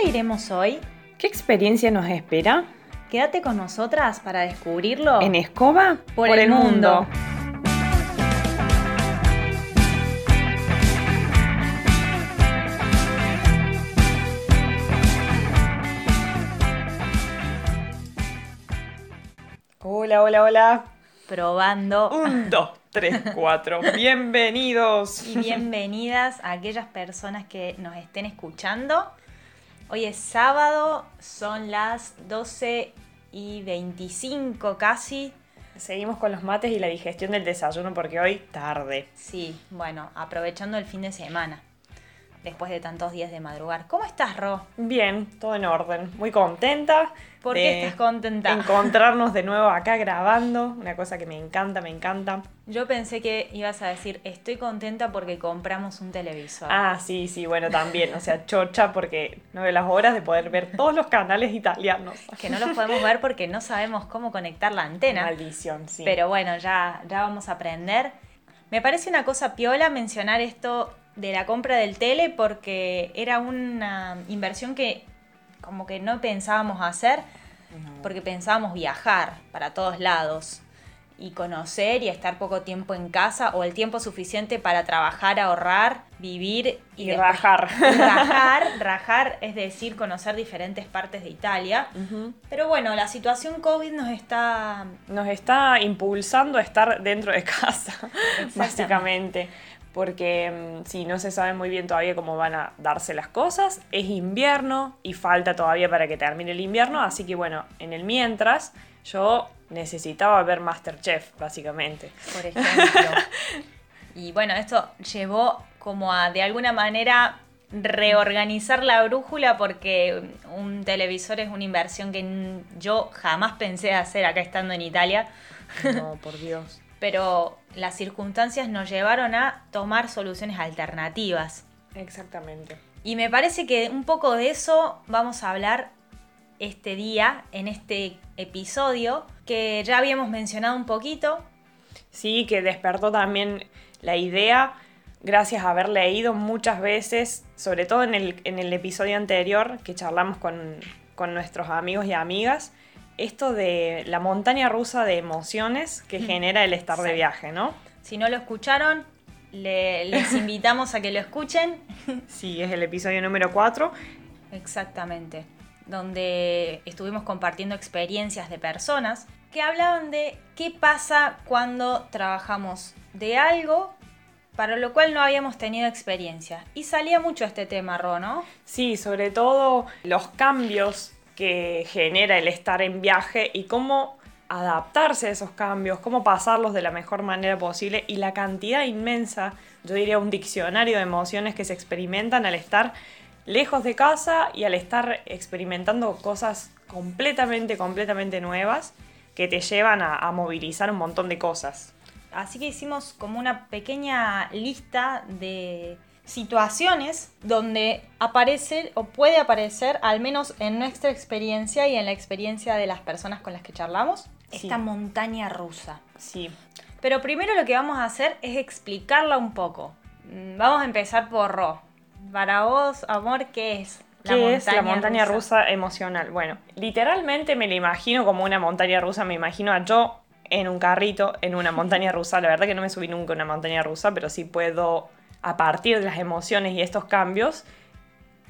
dónde iremos hoy? ¿Qué experiencia nos espera? Quédate con nosotras para descubrirlo En Escoba por, el, mundo. Hola, hola, hola. Probando. Un, dos, tres, cuatro. Bienvenidos. y bienvenidas a aquellas personas que nos estén escuchando. Hoy es sábado, son las 12 y 25 casi. Seguimos con los mates y la digestión del desayuno porque hoy tarde. Sí, bueno, aprovechando el fin de semana, después de tantos días de madrugar. ¿Cómo estás, Ro? Bien, todo en orden. Muy contenta. ¿Por qué estás contenta? Encontrarnos de nuevo acá grabando. Una cosa que me encanta, me encanta. Yo pensé que ibas a decir, estoy contenta porque compramos un televisor. Ah, sí, sí, bueno, también. O sea, chocha porque no veo las horas de poder ver todos los canales italianos. Que no los podemos ver porque no sabemos cómo conectar la antena. Maldición, sí. Pero bueno, ya, ya vamos a aprender. Me parece una cosa piola mencionar esto de la compra del tele porque era una inversión que como que no pensábamos hacer porque pensábamos viajar para todos lados y conocer y estar poco tiempo en casa o el tiempo suficiente para trabajar, ahorrar, vivir Y después- rajar. y rajar, rajar es decir, conocer diferentes partes de Italia. Pero bueno, la situación COVID nos está nos está impulsando a estar dentro de casa, básicamente. Porque mm, sí, no se sabe muy bien todavía cómo van a darse las cosas. Es invierno y falta todavía para que termine el invierno. Así que bueno, en el mientras, yo necesitaba ver Masterchef, básicamente. por ejemplo. y bueno, esto llevó como a de alguna manera reorganizar la brújula porque un televisor es una inversión que yo jamás pensé hacer acá estando en Italia, No, por Dios. Pero las circunstancias nos llevaron a tomar soluciones alternativas. Exactamente. Y me parece que un poco de eso vamos a hablar este día, en este episodio, que ya habíamos mencionado un poquito, Sí, que despertó también la idea, gracias a haber leído muchas veces, sobre todo en el, en el episodio anterior que charlamos con, con nuestros amigos y amigas, esto de la montaña rusa de emociones que genera el estar de viaje, ¿no? Si no lo escucharon, le- les invitamos a que lo escuchen. Sí, es el episodio número 4. Exactamente. Donde estuvimos compartiendo experiencias de personas que hablaban de qué pasa cuando trabajamos de algo para lo cual no habíamos tenido experiencia. Y salía mucho este tema, Ro, ¿no? Sí, sobre todo los cambios que genera el estar en viaje y cómo adaptarse a esos cambios, cómo pasarlos de la mejor manera posible y la cantidad inmensa, yo diría un diccionario de emociones que se experimentan al estar lejos de casa y al estar experimentando cosas completamente, completamente nuevas que te llevan a, a movilizar un montón de cosas. Así que hicimos como una pequeña lista de situaciones donde aparece o puede aparecer, al menos en nuestra experiencia y en la experiencia de las personas con las que charlamos, Sí. esta montaña rusa. Sí, Pero primero lo que vamos a hacer es explicarla un poco. Mm, Vamos a empezar por Ro. Para vos, amor, ¿qué es ¿Qué es la montaña rusa? emocional? Bueno, literalmente me la imagino como una montaña rusa, me imagino a yo en un carrito, en una montaña rusa. La verdad que no me subí nunca a una montaña rusa, pero sí puedo, a partir de las emociones y estos cambios,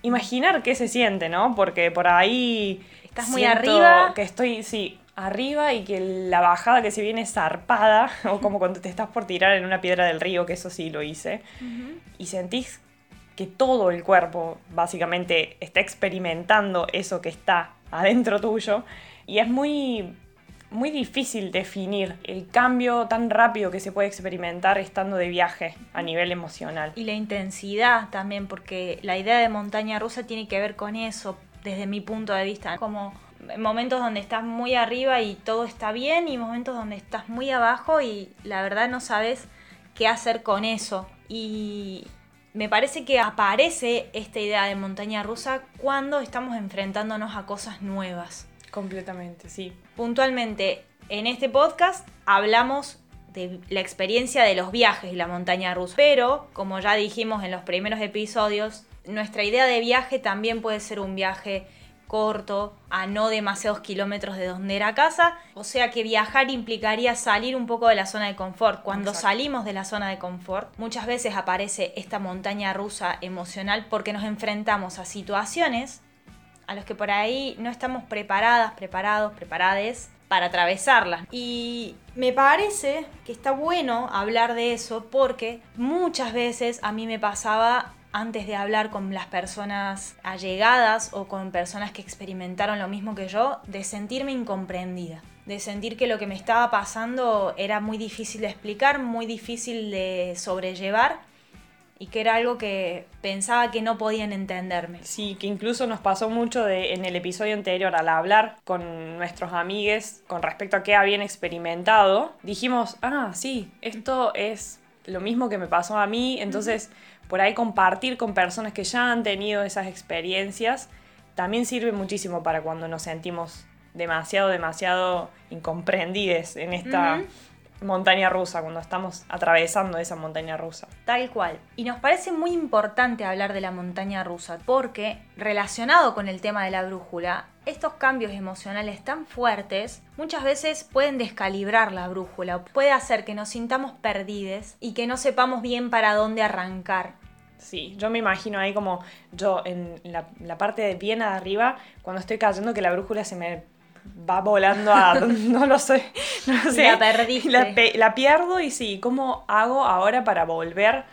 imaginar qué se siente, ¿no? Porque por ahí... Estás muy arriba. Que estoy, sí, arriba y que la bajada que se viene es zarpada, o como cuando te estás por tirar en una piedra del río, que eso sí lo hice y sentís que todo el cuerpo básicamente está experimentando eso que está adentro tuyo y es muy muy difícil definir el cambio tan rápido que se puede experimentar estando de viaje a nivel emocional. Y la intensidad también, porque la idea de montaña rusa tiene que ver con eso, desde mi punto de vista. Como momentos donde estás muy arriba y todo está bien, y momentos donde estás muy abajo y la verdad no sabes qué hacer con eso. Y me parece que aparece esta idea de montaña rusa cuando estamos enfrentándonos a cosas nuevas. Completamente, sí. Puntualmente, en este podcast hablamos de la experiencia de los viajes y la montaña rusa. Pero, como ya dijimos en los primeros episodios, nuestra idea de viaje también puede ser un viaje corto, a no demasiados kilómetros de donde era casa. O sea que viajar implicaría salir un poco de la zona de confort. Cuando salimos de la zona de confort, muchas veces aparece esta montaña rusa emocional porque nos enfrentamos a situaciones a las que por ahí no estamos preparadas, preparados, preparades para atravesarlas. Y me parece que está bueno hablar de eso porque muchas veces a mí me pasaba antes de hablar con las personas allegadas o con personas que experimentaron lo mismo que yo, de sentirme incomprendida, de sentir que lo que me estaba pasando era muy difícil de explicar, muy difícil de sobrellevar y que era algo que pensaba que no podían entenderme. Sí, que incluso nos pasó mucho de, en el episodio anterior al hablar con nuestros amigues con respecto a qué habían experimentado, dijimos, ah, sí, esto es lo mismo que me pasó a mí, entonces por ahí compartir con personas que ya han tenido esas experiencias también sirve muchísimo para cuando nos sentimos demasiado, demasiado incomprendides en esta montaña rusa, cuando estamos atravesando esa montaña rusa. Tal cual. Y nos parece muy importante hablar de la montaña rusa porque, relacionado con el tema de la brújula, estos cambios emocionales tan fuertes muchas veces pueden descalibrar la brújula, puede hacer que nos sintamos perdidos y que no sepamos bien para dónde arrancar. Sí, yo me imagino ahí como yo en la, la parte de bien arriba, cuando estoy cayendo que la brújula se me va volando a... no lo sé. No sé. La perdiste. La, pierdo y sí, ¿cómo hago ahora para volver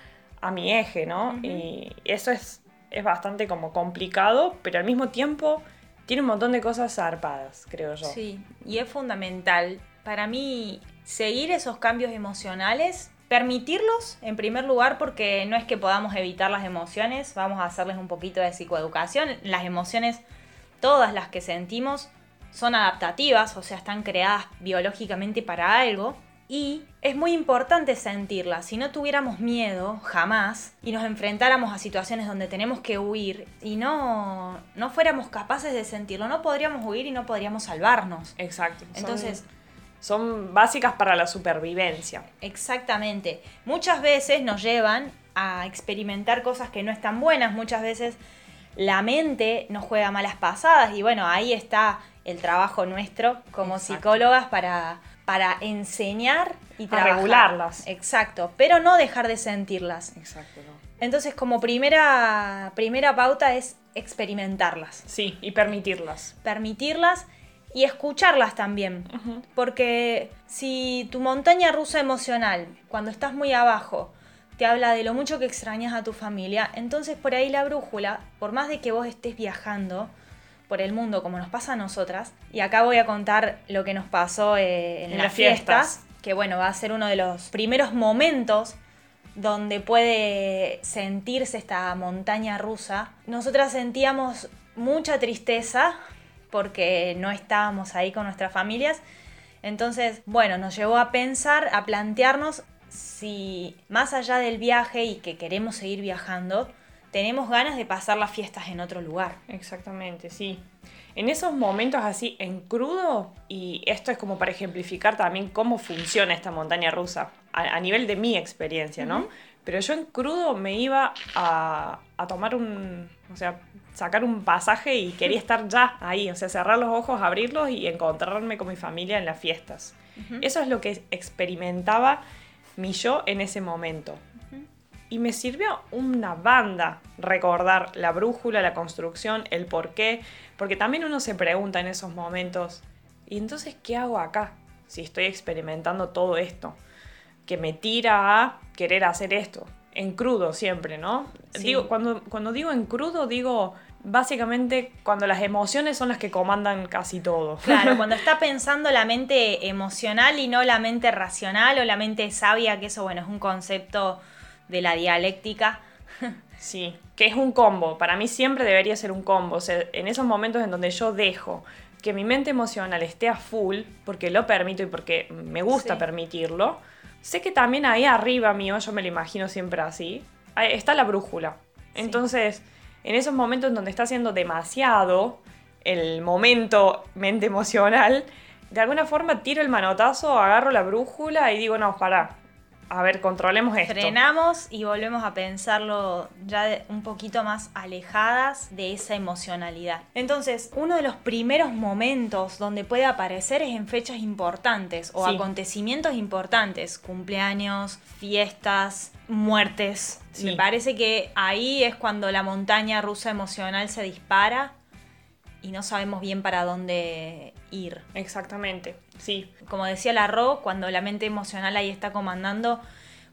a mi eje, no? Y eso es, es bastante como complicado, pero al mismo tiempo tiene un montón de cosas zarpadas, creo yo. Sí, y es fundamental para mí seguir esos cambios emocionales permitirlos en primer lugar porque no es que podamos evitar las emociones, vamos a hacerles un poquito de psicoeducación. Las emociones, todas las que sentimos, son adaptativas, o sea, están creadas biológicamente para algo. Y es muy importante sentirlas. Si no tuviéramos miedo, jamás, y nos enfrentáramos a situaciones donde tenemos que huir y no, no fuéramos capaces de sentirlo, no podríamos huir y no podríamos salvarnos. Exacto. Entonces, son básicas para la supervivencia. Exactamente. Muchas veces nos llevan a experimentar cosas que no están buenas, muchas veces la mente nos juega malas pasadas y bueno, ahí está el trabajo nuestro como psicólogas para, para enseñar y trabajar. regularlas. Exacto, pero no dejar de sentirlas. Exacto. Entonces, como primera, primera pauta es experimentarlas. Sí, y permitirlas. Permitirlas y escucharlas también. Porque si tu montaña rusa emocional, cuando estás muy abajo, te habla de lo mucho que extrañas a tu familia, entonces por ahí la brújula, por más de que vos estés viajando por el mundo como nos pasa a nosotras, y acá voy a contar lo que nos pasó eh, en, las, fiestas, que bueno, va a ser uno de los primeros momentos donde puede sentirse esta montaña rusa. Nosotras sentíamos mucha tristeza porque no estábamos ahí con nuestras familias. Entonces, bueno, nos llevó a pensar, a plantearnos si más allá del viaje y que queremos seguir viajando, tenemos ganas de pasar las fiestas en otro lugar. Exactamente, sí. En esos momentos así en crudo, y esto es como para ejemplificar también cómo funciona esta montaña rusa, a, nivel de mi experiencia, ¿no? Pero yo en crudo me iba a, a tomar un, o sea, sacar un pasaje y quería estar ya ahí, o sea, cerrar los ojos, abrirlos y encontrarme con mi familia en las fiestas. Eso es lo que experimentaba mi yo en ese momento. Y me sirvió una banda recordar la brújula, la construcción, el por qué, porque también uno se pregunta en esos momentos, ¿y entonces qué hago acá si estoy experimentando todo esto? Que me tira a querer hacer esto, en crudo siempre, ¿no? Digo, cuando, cuando digo en crudo, digo básicamente cuando las emociones son las que comandan casi todo. Claro, cuando está pensando la mente emocional y no la mente racional o la mente sabia, que eso, bueno, es un concepto de la dialéctica. Sí, que es un combo. Para mí siempre debería ser un combo. O sea, en esos momentos en donde yo dejo que mi mente emocional esté a full, porque lo permito y porque me gusta permitirlo, sé que también ahí arriba mío, yo me lo imagino siempre así, está la brújula. Entonces en esos momentos en donde está siendo demasiado el momento mente emocional, de alguna forma tiro el manotazo, agarro la brújula y digo, no, pará, a ver, controlemos esto. Frenamos y volvemos a pensarlo ya un poquito más alejadas de esa emocionalidad. Entonces, uno de los primeros momentos donde puede aparecer es en fechas importantes o acontecimientos importantes, cumpleaños, fiestas, muertes. Me parece que ahí es cuando la montaña rusa emocional se dispara y no sabemos bien para dónde ir. Exactamente, sí. Como decía la Ro, cuando la mente emocional ahí está comandando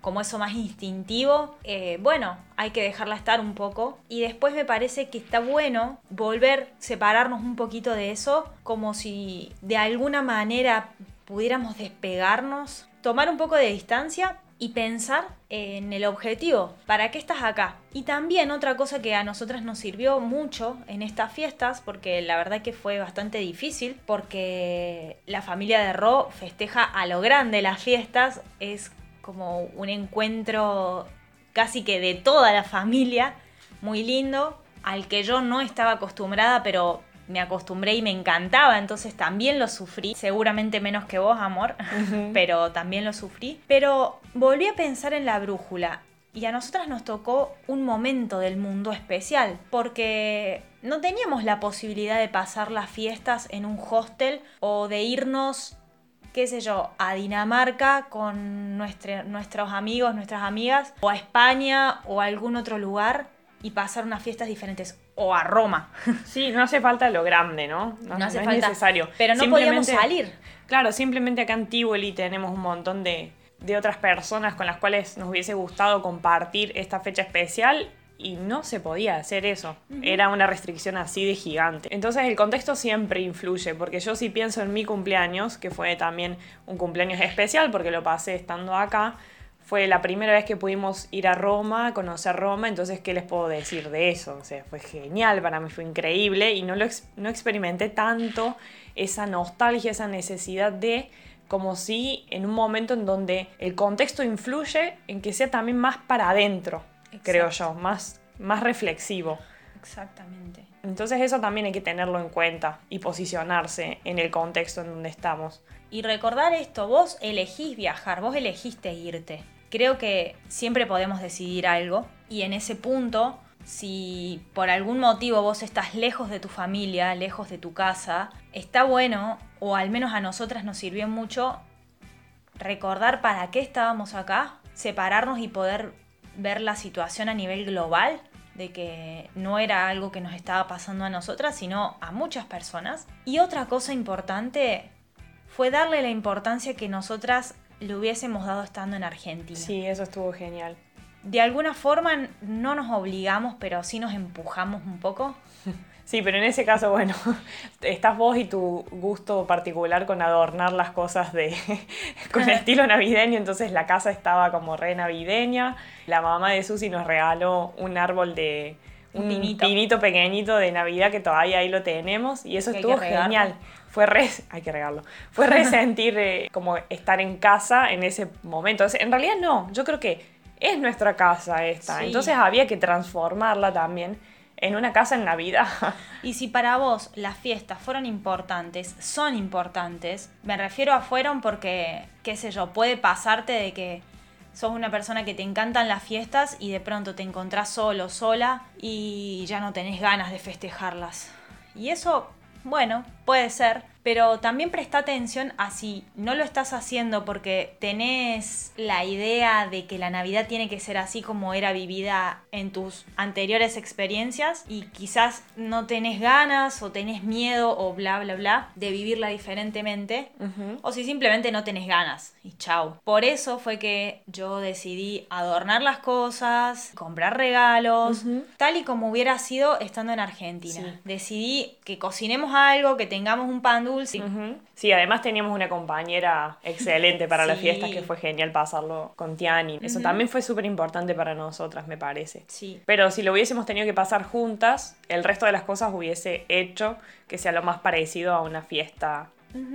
como eso más instintivo, eh, bueno, hay que dejarla estar un poco. Y después me parece que está bueno volver, separarnos un poquito de eso, como si de alguna manera pudiéramos despegarnos, tomar un poco de distancia y pensar en el objetivo, ¿para qué estás acá? Y también otra cosa que a nosotras nos sirvió mucho en estas fiestas, porque la verdad que fue bastante difícil, porque la familia de Ro festeja a lo grande las fiestas, es como un encuentro casi que de toda la familia, muy lindo, al que yo no estaba acostumbrada, pero me acostumbré y me encantaba, entonces también lo sufrí, seguramente menos que vos, amor, pero también lo sufrí. Pero volví a pensar en la brújula y a nosotras nos tocó un momento del mundo especial, porque no teníamos la posibilidad de pasar las fiestas en un hostel o de irnos qué sé yo, a Dinamarca con nuestros amigos, nuestras amigas, o a España o a algún otro lugar y pasar unas fiestas diferentes o a Roma. Sí, no hace falta lo grande, ¿no? No, hace falta. Es necesario. Pero no podíamos salir. Claro, simplemente acá en Tivoli tenemos un montón de, de otras personas con las cuales nos hubiese gustado compartir esta fecha especial y no se podía hacer eso. Era una restricción así de gigante. Entonces el contexto siempre influye, porque yo sí pienso en mi cumpleaños, que fue también un cumpleaños especial porque lo pasé estando acá, fue la primera vez que pudimos ir a Roma, conocer Roma, entonces, ¿qué les puedo decir de eso? O sea, fue genial, para mí fue increíble y no, lo no experimenté tanto esa nostalgia, esa necesidad de, como si en un momento en donde el contexto influye en que sea también más para adentro, creo yo, más, más reflexivo. Exactamente. Entonces eso también hay que tenerlo en cuenta y posicionarse en el contexto en donde estamos. Y recordar esto, vos elegís viajar, vos elegiste irte creo que siempre podemos decidir algo y en ese punto, si por algún motivo vos estás lejos de tu familia, lejos de tu casa, está bueno, o al menos a nosotras nos sirvió mucho, recordar para qué estábamos acá, separarnos y poder ver la situación a nivel global, de que no era algo que nos estaba pasando a nosotras, sino a muchas personas. Y otra cosa importante fue darle la importancia que nosotras le hubiésemos dado estando en Argentina. Sí, eso estuvo genial. De alguna forma no nos obligamos, pero sí nos empujamos un poco. Sí, pero en ese caso, bueno, estás vos y tu gusto particular con adornar las cosas de con estilo navideño, entonces la casa estaba como re navideña. La mamá de Susi nos regaló un árbol de un pinito. pequeñito de Navidad que todavía ahí lo tenemos y eso estuvo genial fue re, hay que regarlo, fue resentir eh, como estar en casa en ese momento. en realidad no, yo creo que es nuestra casa esta, entonces había que transformarla también en una casa en Navidad. Y si para vos las fiestas fueron importantes, son importantes, me refiero a fueron porque, qué sé yo, puede pasarte de que sos una persona que te encantan las fiestas y de pronto te encontrás solo, sola y ya no tenés ganas de festejarlas. Y eso bueno, puede ser, pero también presta atención a si no lo estás haciendo porque tenés la idea de que la Navidad tiene que ser así como era vivida en tus anteriores experiencias y quizás no tenés ganas o tenés miedo o bla bla bla de vivirla diferentemente o si simplemente no tenés ganas y chau. Por eso fue que yo decidí adornar las cosas, comprar regalos, tal y como hubiera sido estando en Argentina. Decidí que cocinemos algo, que tengamos un pan dulce. Sí, además teníamos una compañera excelente para la fiesta que fue genial pasarlo con Tiani. Eso también fue súper importante para nosotras, me parece. Sí. Pero si lo hubiésemos tenido que pasar juntas, el resto de las cosas hubiese hecho que sea lo más parecido a una fiesta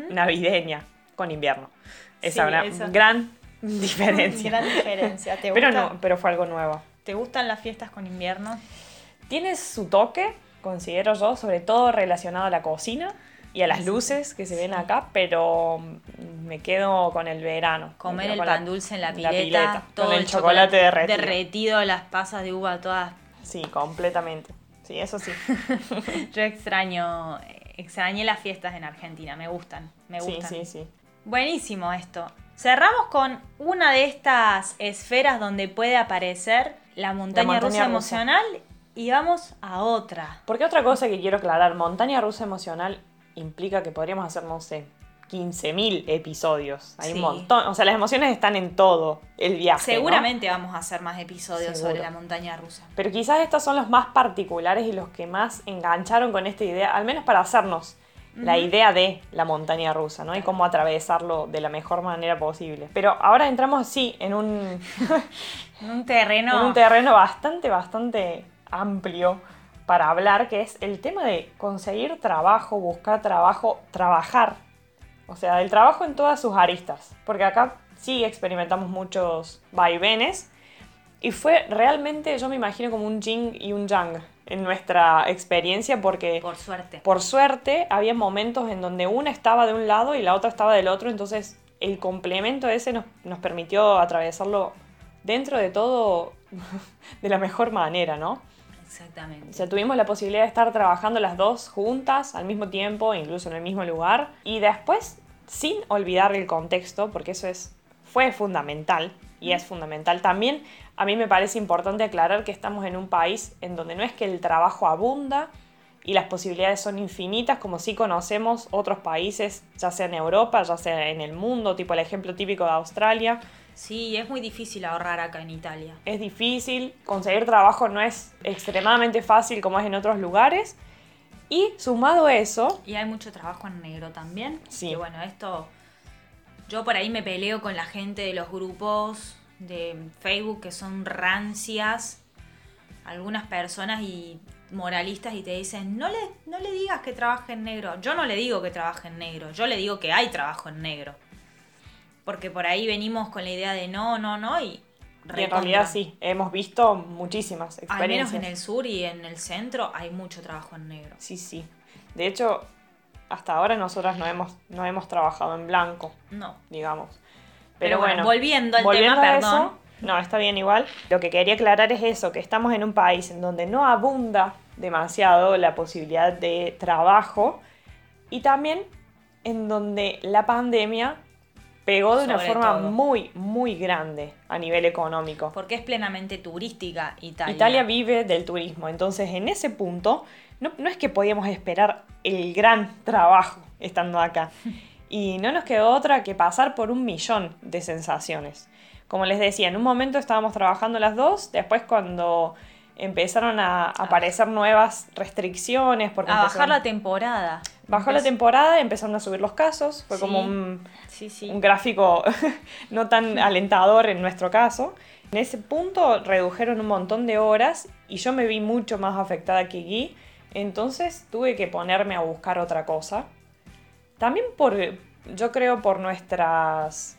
navideña con invierno. Esa es una gran diferencia. gran diferencia. ¿Te pero no, pero fue algo nuevo. ¿Te gustan las fiestas con invierno? Tiene su toque, considero yo, sobre todo relacionado a la cocina. Y a las luces que se ven acá, pero me quedo con el verano. Comer Me el pan la- dulce en la la pileta, todo con el el chocolate derretido. derretido, las pasas de uva todas. Sí, completamente. Sí, eso sí. Yo extraño, extrañé las fiestas en Argentina, me gustan, me sí, gustan. sí, sí. Buenísimo esto. Cerramos con una de estas esferas donde puede aparecer la montaña, montaña rusa rusa. emocional y vamos a otra. Porque otra cosa que quiero aclarar, montaña rusa emocional implica que podríamos hacer, no sé, 15.000 episodios. Hay Sí. un montón. O sea, las emociones están en todo el viaje. ¿no? Seguramente vamos a hacer más episodios Seguro. sobre la montaña rusa. Pero quizás estos son los más particulares y los que más engancharon con esta idea, al menos para hacernos la idea de la montaña rusa, ¿no? Y cómo atravesarlo de la mejor manera posible. Pero ahora entramos, sí, en un, En un terreno. en un terreno bastante, bastante amplio para hablar, que es el tema de conseguir trabajo, buscar trabajo, trabajar. O sea, el trabajo en todas sus aristas. Porque acá sí experimentamos muchos vaivenes. Y fue realmente, yo me imagino como un yin y un yang en nuestra experiencia porque por suerte. por suerte había momentos en donde una estaba de un lado y la otra estaba del otro, entonces el complemento ese nos, nos permitió atravesarlo dentro de todo de la mejor manera, ¿no? O Exactamente. sea, tuvimos la posibilidad de estar trabajando las dos juntas al mismo tiempo, incluso en el mismo lugar, y después, sin olvidar el contexto, porque eso es, fue fundamental, y es fundamental también, a mí me parece importante aclarar que estamos en un país en donde no es que el trabajo abunda y las posibilidades son infinitas, como sí conocemos otros países, ya sea en Europa, ya sea en el mundo, tipo el ejemplo típico de Australia, Sí, es muy difícil ahorrar acá en Italia. es difícil, conseguir trabajo no es extremadamente fácil como es en otros lugares. Y sumado a eso, Y hay mucho trabajo en negro también. Sí. Y bueno, esto. Yo por ahí me peleo con la gente de los grupos de Facebook que son rancias. Algunas personas y moralistas y te dicen, no le, no le digas que trabaje en negro. Yo no le digo que trabaje en negro, yo le digo que hay trabajo en negro. Porque por ahí venimos con la idea de no, no, no y... y en realidad sí, hemos visto muchísimas Al menos experiencias. en el sur y en el centro hay mucho trabajo en negro. Sí, sí. De hecho, hasta ahora nosotras no hemos, no hemos trabajado en blanco, No. digamos. Pero Pero, bueno, bueno, volviendo al volviendo tema, a perdón. eso, no, está bien igual. Lo que quería aclarar es eso, que estamos en un país en donde no abunda demasiado la posibilidad de trabajo y también en donde la pandemia pegó de una Sobre forma todo. muy, muy grande a nivel económico. Porque es plenamente turística Italia. Italia vive del turismo, entonces en ese punto no, no es que podíamos esperar el gran trabajo estando acá. Y no nos quedó otra que pasar por un millón de sensaciones. Como les decía, en un momento estábamos trabajando las dos, después cuando empezaron a aparecer nuevas restricciones, porque a bajar la temporada. bajó la temporada, empezaron a subir los casos, fue Sí. como un, Sí, sí. un gráfico no tan alentador en nuestro caso. En ese punto redujeron un montón de horas y yo me vi mucho más afectada que Guy, entonces tuve que ponerme a buscar otra cosa. También por, yo creo, por nuestras,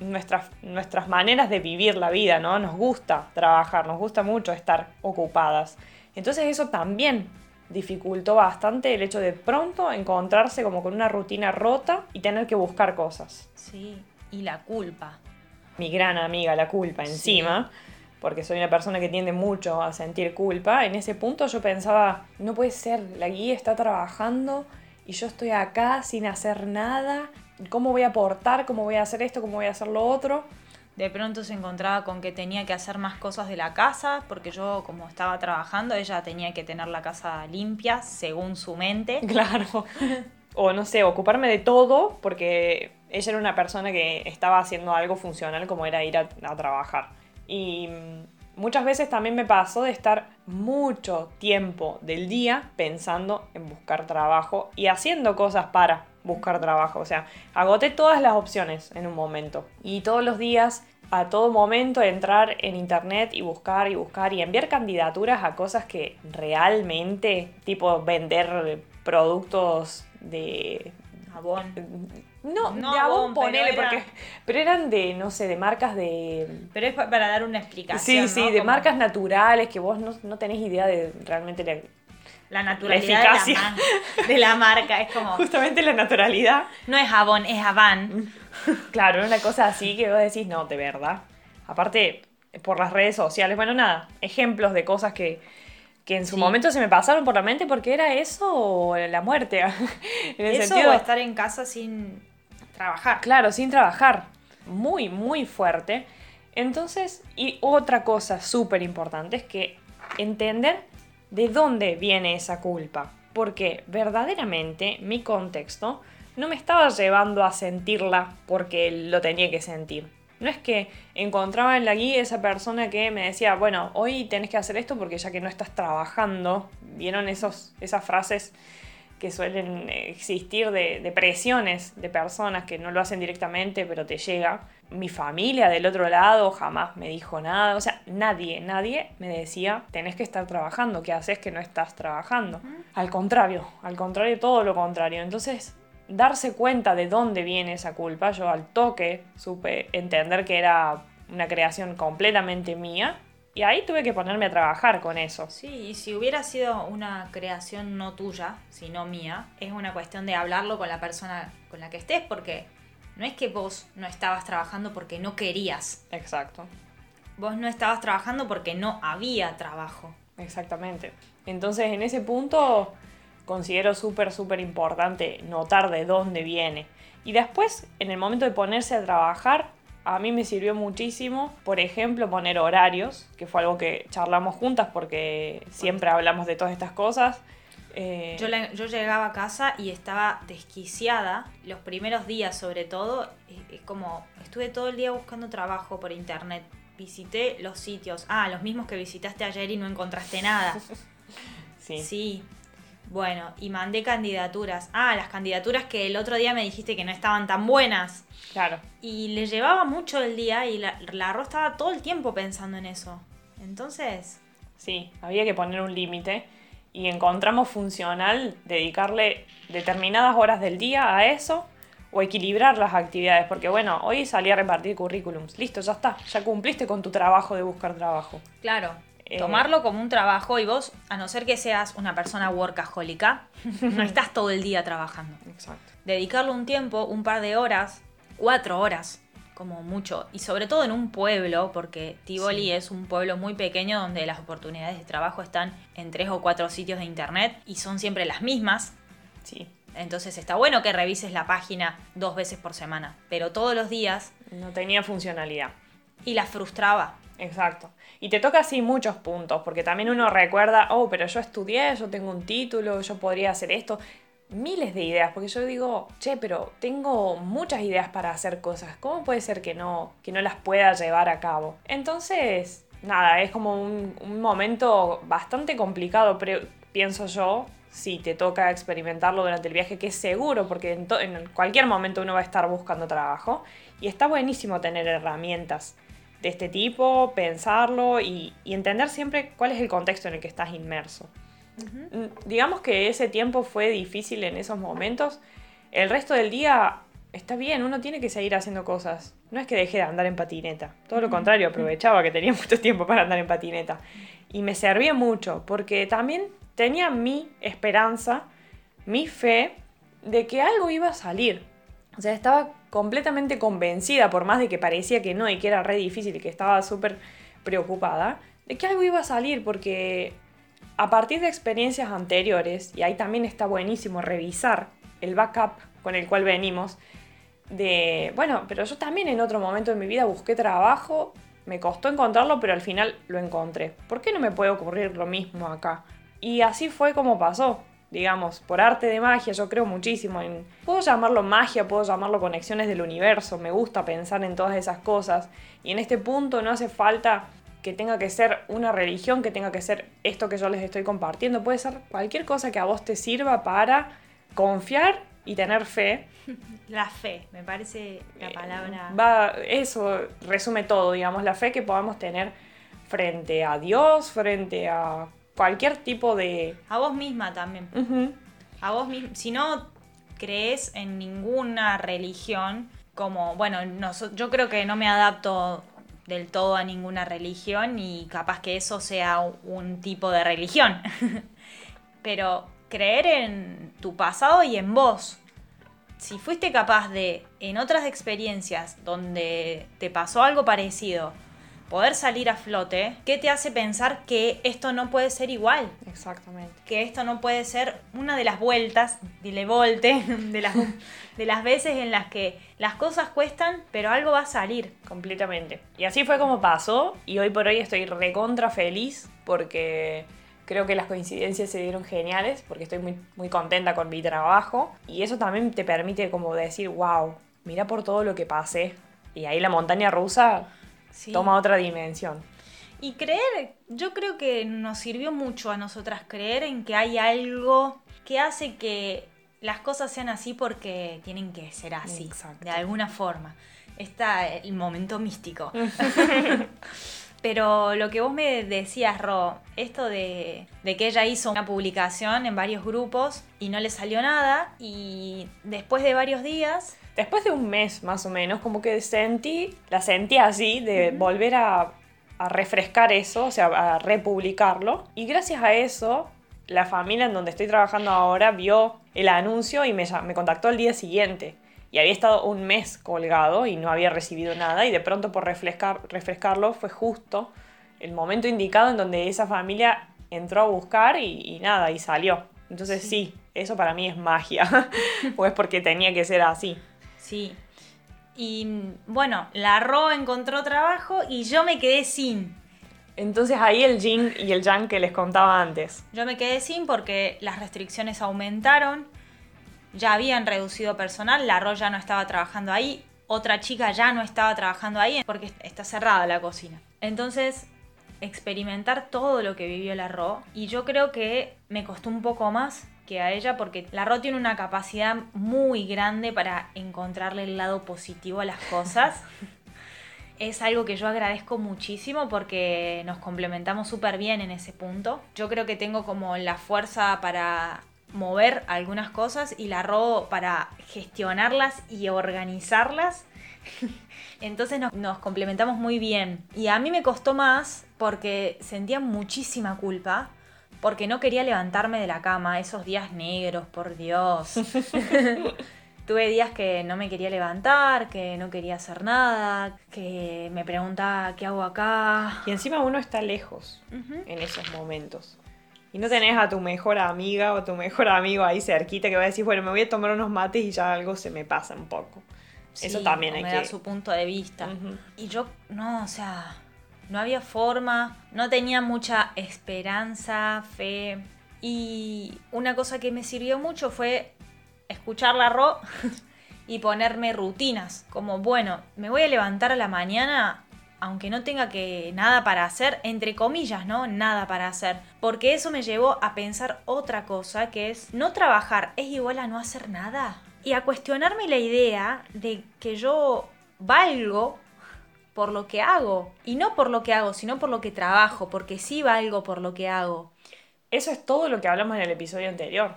nuestras, nuestras maneras de vivir la vida, ¿no? Nos gusta trabajar, nos gusta mucho estar ocupadas. Entonces eso también dificultó bastante el hecho de pronto encontrarse como con una rutina rota y tener que buscar cosas. Sí, y la culpa. Mi gran amiga, la culpa Sí. encima, porque soy una persona que tiende mucho a sentir culpa, en ese punto yo pensaba, no puede ser, la guía está trabajando y yo estoy acá sin hacer nada. ¿Cómo voy a aportar? ¿Cómo voy a hacer esto? ¿Cómo voy a hacer lo otro? De pronto se encontraba con que tenía que hacer más cosas de la casa, porque yo como estaba trabajando, ella tenía que tener la casa limpia según su mente. Claro. o no sé, ocuparme de todo porque ella era una persona que estaba haciendo algo funcional como era ir a, a trabajar. Y mm, muchas veces también me pasó de estar mucho tiempo del día pensando en buscar trabajo y haciendo cosas para buscar trabajo. O sea, agoté todas las opciones en un momento. Y todos los días, a todo momento, entrar en internet y buscar y buscar y enviar candidaturas a cosas que realmente, tipo vender productos de... Abón. No, No, de pero ponele, era- porque... Pero eran de, no sé, de marcas de... Pero es pa- para dar una Sí, explicación. sí, ¿no? de Como- marcas naturales que vos no, no tenés idea de realmente la- La naturalidad de la, de marca. Es como, Justamente la naturalidad. no es Avon, es Avan. Claro, una cosa así que vos decís, no, de verdad. Aparte, por las redes sociales, bueno, nada, ejemplos de cosas que, que en su Sí. momento se me pasaron por la mente porque era eso o la muerte. en el Eso sentido, o estar en casa sin trabajar. claro, sin trabajar. Muy, muy fuerte. Entonces, y otra cosa súper importante es que entender de dónde viene esa culpa. Porque verdaderamente mi contexto no me estaba llevando a sentirla porque lo tenía que sentir. No es que encontraba en la guía esa persona que me decía, bueno, hoy tenés que hacer esto porque ya que no estás trabajando, vieron esos, esas frases que suelen existir de, de presiones de personas que no lo hacen directamente, pero te llega. Mi familia del otro lado jamás me dijo nada. O sea, nadie, nadie me decía, tenés que estar trabajando. ¿Qué haces que no estás trabajando? Al contrario, al contrario, todo lo contrario. Entonces, darse cuenta de dónde viene esa culpa, yo al toque supe entender que era una creación completamente mía. Y ahí tuve que ponerme a trabajar con eso. Sí, y si hubiera sido una creación no tuya, sino mía, es una cuestión de hablarlo con la persona con la que estés, porque no es que vos no estabas trabajando porque no querías, Exacto. vos no estabas trabajando porque no había trabajo. Exactamente. Entonces, en ese punto, considero súper, súper importante notar de dónde viene. Y después, en el momento de ponerse a trabajar, a mí me sirvió muchísimo, por ejemplo, poner horarios, que fue algo que charlamos juntas porque siempre hablamos de todas estas cosas. Eh, Yo, la- yo llegaba a casa y estaba desquiciada, los primeros días sobre todo, eh, eh, como estuve todo el día buscando trabajo por internet, visité los sitios, ah, los mismos que visitaste ayer y no encontraste nada. sí. Sí. Bueno, y mandé candidaturas. Ah, las candidaturas que el otro día me dijiste que no estaban tan buenas. claro. Y le llevaba mucho el día y la, la Ro estaba todo el tiempo pensando en eso. Entonces, Sí, había que poner un límite y encontramos funcional dedicarle determinadas horas del día a eso o equilibrar las actividades, porque bueno, hoy salí a repartir currículums, listo, ya está, ya cumpliste con tu trabajo de buscar trabajo. claro, tomarlo como un trabajo y vos, a no ser que seas una persona workahólica, no estás todo el día trabajando. Exacto. Dedicarle un tiempo, un par de horas, cuatro horas, como mucho, y sobre todo en un pueblo, porque Tivoli Sí. es un pueblo muy pequeño donde las oportunidades de trabajo están en tres o cuatro sitios de internet y son siempre las mismas. Sí, Entonces está bueno que revises la página dos veces por semana, pero todos los días no tenía funcionalidad. y la frustraba. Exacto. Y te toca así muchos puntos, porque también uno recuerda, oh, pero yo estudié, yo tengo un título, yo podría hacer esto. Miles de ideas, porque yo digo, che, pero tengo muchas ideas para hacer cosas. ¿Cómo puede ser que no, que no las pueda llevar a cabo? Entonces, nada, es como un, momento bastante complicado, pre- pienso yo, si te toca experimentarlo durante el viaje, que es seguro, porque en, en cualquier momento uno va a estar buscando trabajo. Y está buenísimo tener herramientas de este tipo, pensarlo y, y entender siempre cuál es el contexto en el que estás inmerso. Mm, Digamos que ese tiempo fue difícil en esos momentos. El resto del día está bien, uno tiene que seguir haciendo cosas. No es que deje de andar en patineta. Todo lo contrario, aprovechaba que tenía mucho tiempo para andar en patineta. Y me servía mucho porque también tenía mi esperanza, mi fe de que algo iba a salir. O sea, estaba completamente convencida, por más de que parecía que no y que era re difícil y que estaba súper preocupada, de que algo iba a salir porque a partir de experiencias anteriores, y ahí también está buenísimo revisar el backup con el cual venimos, de, bueno, pero yo también en otro momento de mi vida busqué trabajo, me costó encontrarlo, pero al final lo encontré. ¿Por qué no me puede ocurrir lo mismo acá? Y así fue como pasó, digamos, por arte de magia, yo creo muchísimo en, puedo llamarlo magia, puedo llamarlo conexiones del universo, me gusta pensar en todas esas cosas, y en este punto no hace falta que tenga que ser una religión, que tenga que ser esto que yo les estoy compartiendo, puede ser cualquier cosa que a vos te sirva para confiar y tener fe. La fe, me parece la palabra. Va, eso resume todo, digamos, la fe que podamos tener frente a Dios, frente a cualquier tipo de... A vos misma también. A vos misma. Si no crees en ninguna religión, como, bueno, noso- yo creo que no me adapto del todo a ninguna religión y capaz que eso sea un tipo de religión. pero creer en tu pasado y en vos. Si fuiste capaz de, en otras experiencias donde te pasó algo parecido, poder salir a flote, ¿qué te hace pensar que esto no puede ser igual? Exactamente. Que esto no puede ser una de las vueltas, dile volte, de las, de las veces en las que las cosas cuestan, pero algo va a salir. Completamente. Y así fue como pasó y hoy por hoy estoy recontra feliz porque creo que las coincidencias se dieron geniales porque estoy muy, muy contenta con mi trabajo y eso también te permite como decir, wow, mira por todo lo que pasé. Y ahí la montaña rusa Sí. toma otra dimensión. Y creer, yo creo que nos sirvió mucho a nosotras creer en que hay algo que hace que las cosas sean así porque tienen que ser así, Exacto. de alguna forma. Está el momento místico. Pero lo que vos me decías, Ro, esto de, de que ella hizo una publicación en varios grupos y no le salió nada y después de varios días Después de un mes más o menos, como que sentí, la sentí así, de volver a, a refrescar eso, o sea, a republicarlo. Y gracias a eso, la familia en donde estoy trabajando ahora vio el anuncio y me, me contactó el día siguiente. Y había estado un mes colgado y no había recibido nada. Y de pronto por refrescar, refrescarlo fue justo el momento indicado en donde esa familia entró a buscar y, y nada, y salió. Entonces sí, eso para mí es magia. pues porque tenía que ser así. Sí. Y bueno, la Ro encontró trabajo y yo me quedé sin. Entonces ahí el yin y el yang que les contaba antes. Yo me quedé sin porque las restricciones aumentaron, ya habían reducido personal, la Ro ya no estaba trabajando ahí, otra chica ya no estaba trabajando ahí porque está cerrada la cocina. Entonces, experimentar todo lo que vivió la Ro y yo creo que me costó un poco más que a ella porque la Ro tiene una capacidad muy grande para encontrarle el lado positivo a las cosas. es algo que yo agradezco muchísimo porque nos complementamos súper bien en ese punto. Yo creo que tengo como la fuerza para mover algunas cosas y la Ro para gestionarlas y organizarlas. Entonces nos, nos complementamos muy bien. Y a mí me costó más porque sentía muchísima culpa. Porque no quería levantarme de la cama esos días negros, por Dios. Tuve días que no me quería levantar, que no quería hacer nada, que me preguntaba qué hago acá. Y encima uno está lejos en esos momentos. Y no tenés a tu mejor amiga o tu mejor amigo ahí cerquita que va a decir, bueno, me voy a tomar unos mates y ya algo se me pasa un poco. Eso también hay me que... da su punto de vista. Y yo, no, o sea, no había forma, no tenía mucha esperanza, fe. Y una cosa que me sirvió mucho fue escuchar la Ro y ponerme rutinas. Como, bueno, me voy a levantar a la mañana aunque no tenga que nada para hacer, entre comillas, ¿no? Nada para hacer. Porque eso me llevó a pensar otra cosa, que es no trabajar es igual a no hacer nada. Y a cuestionarme la idea de que yo valgo por lo que hago. Y no por lo que hago, sino por lo que trabajo, porque sí valgo por lo que hago. Eso es todo lo que hablamos en el episodio anterior.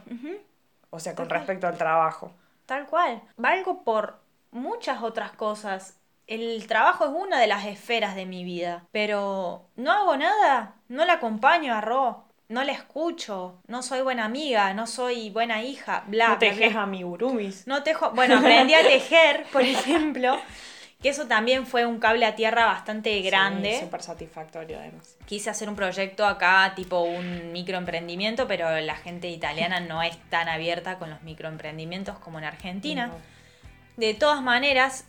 O sea, con respecto al trabajo. Tal cual. Valgo por muchas otras cosas. El trabajo es una de las esferas de mi vida, pero no hago nada, no la acompaño a Ro, no la escucho, no soy buena amiga, no soy buena hija, bla, no tejes bla. amigurumis. No tejo, bueno, aprendí a tejer, por ejemplo, que eso también fue un cable a tierra bastante grande. Sí, súper satisfactorio además. Quise hacer un proyecto acá, tipo un microemprendimiento, pero la gente italiana no es tan abierta con los microemprendimientos como en Argentina. No. De todas maneras,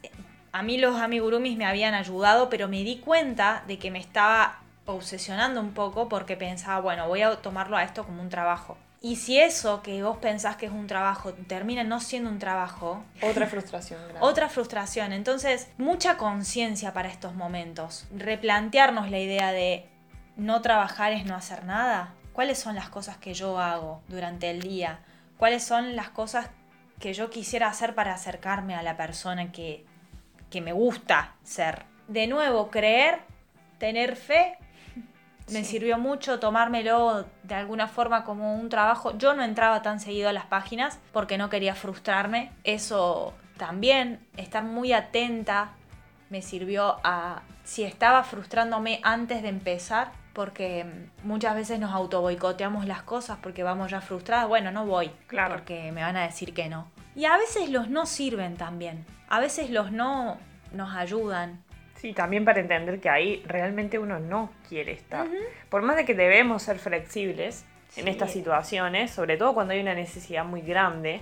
a mí los amigurumis me habían ayudado, pero me di cuenta de que me estaba obsesionando un poco porque pensaba, bueno, voy a tomarlo a esto como un trabajo. Y si eso que vos pensás que es un trabajo termina no siendo un trabajo, Otra frustración grande. otra frustración. Entonces, mucha conciencia para estos momentos. Replantearnos la idea de no trabajar es no hacer nada. ¿Cuáles son las cosas que yo hago durante el día? ¿Cuáles son las cosas que yo quisiera hacer para acercarme a la persona que, que me gusta ser? De nuevo, creer, tener fe. Me Sí. sirvió mucho tomármelo de alguna forma como un trabajo. Yo no entraba tan seguido a las páginas porque no quería frustrarme. Eso también, estar muy atenta, me sirvió a, si estaba frustrándome antes de empezar, porque muchas veces nos auto boicoteamos las cosas porque vamos ya frustradas. Bueno, no voy, Claro. porque me van a decir que no. Y a veces los no sirven también. A veces los no nos ayudan. Sí, también para entender que ahí realmente uno no quiere estar. Por más de que debemos ser flexibles en Sí. estas situaciones, sobre todo cuando hay una necesidad muy grande,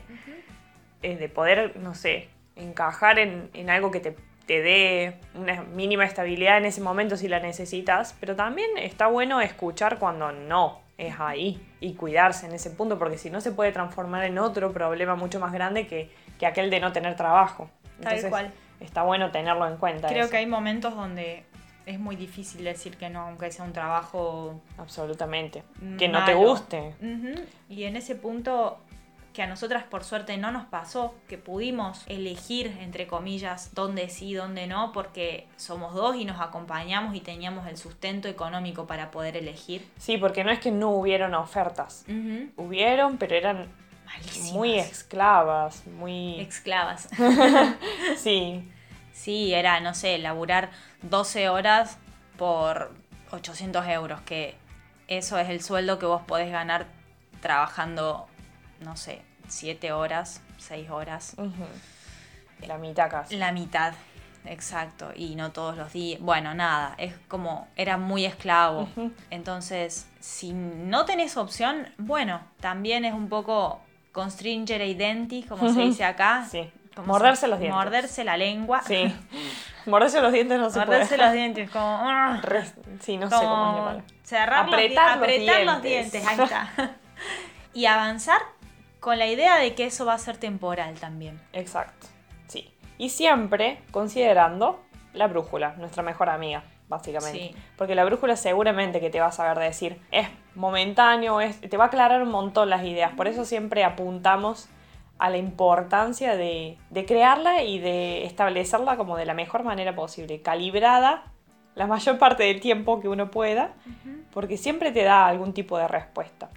es de poder, no sé, encajar en, en algo que te, te dé una mínima estabilidad en ese momento si la necesitas, pero también está bueno escuchar cuando no es ahí y cuidarse en ese punto, porque si no se puede transformar en otro problema mucho más grande que, que aquel de no tener trabajo. Tal cual. Está bueno tenerlo en cuenta. Creo eso. que hay momentos donde es muy difícil decir que no, aunque sea un trabajo Absolutamente. Que no te guste. Y en ese punto que a nosotras por suerte no nos pasó, que pudimos elegir, entre comillas, dónde sí, dónde no, porque somos dos y nos acompañamos y teníamos el sustento económico para poder elegir. Sí, porque no es que no hubieron ofertas. Hubieron, pero eran Malísimas. muy esclavas, muy... Exclavas. sí, Sí, era, no sé, laburar 12 horas por 800 euros, que eso es el sueldo que vos podés ganar trabajando, no sé, 7 horas, 6 horas, la mitad casi. la mitad, exacto, y no todos los días. Bueno, nada, es como, era muy esclavo. Entonces, si no tenés opción, bueno, también es un poco constringere identi, como se dice acá. Sí. Como Morderse se- los dientes. Morderse la lengua. Sí. Morderse los dientes no se Morderse puede. los dientes, como. ah, Sí, no sé cómo es la como palabra. cerrar los di- Apretar los apretar los dientes. dientes. Ahí está. y avanzar con la idea de que eso va a ser temporal también. Exacto. Sí. Y siempre considerando la brújula, nuestra mejor amiga, básicamente. Sí. Porque la brújula seguramente que te va a saber decir, es momentáneo, es, te va a aclarar un montón las ideas. Por eso siempre apuntamos a la importancia de, de crearla y de establecerla como de la mejor manera posible, calibrada la mayor parte del tiempo que uno pueda, porque siempre te da algún tipo de respuesta.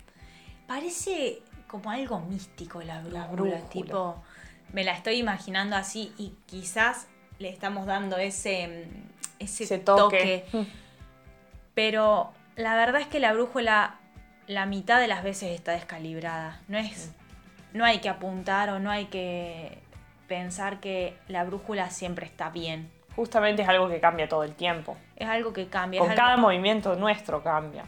Parece como algo místico la brújula, La brújula. tipo, me la estoy imaginando así y quizás le estamos dando ese, mm, ese, Ese toque. toque. Pero la verdad es que la brújula la mitad de las veces está descalibrada. No es, no hay que apuntar o no hay que pensar que la brújula siempre está bien. Justamente es algo que cambia todo el tiempo. Es algo que cambia. Con cada movimiento nuestro cambia.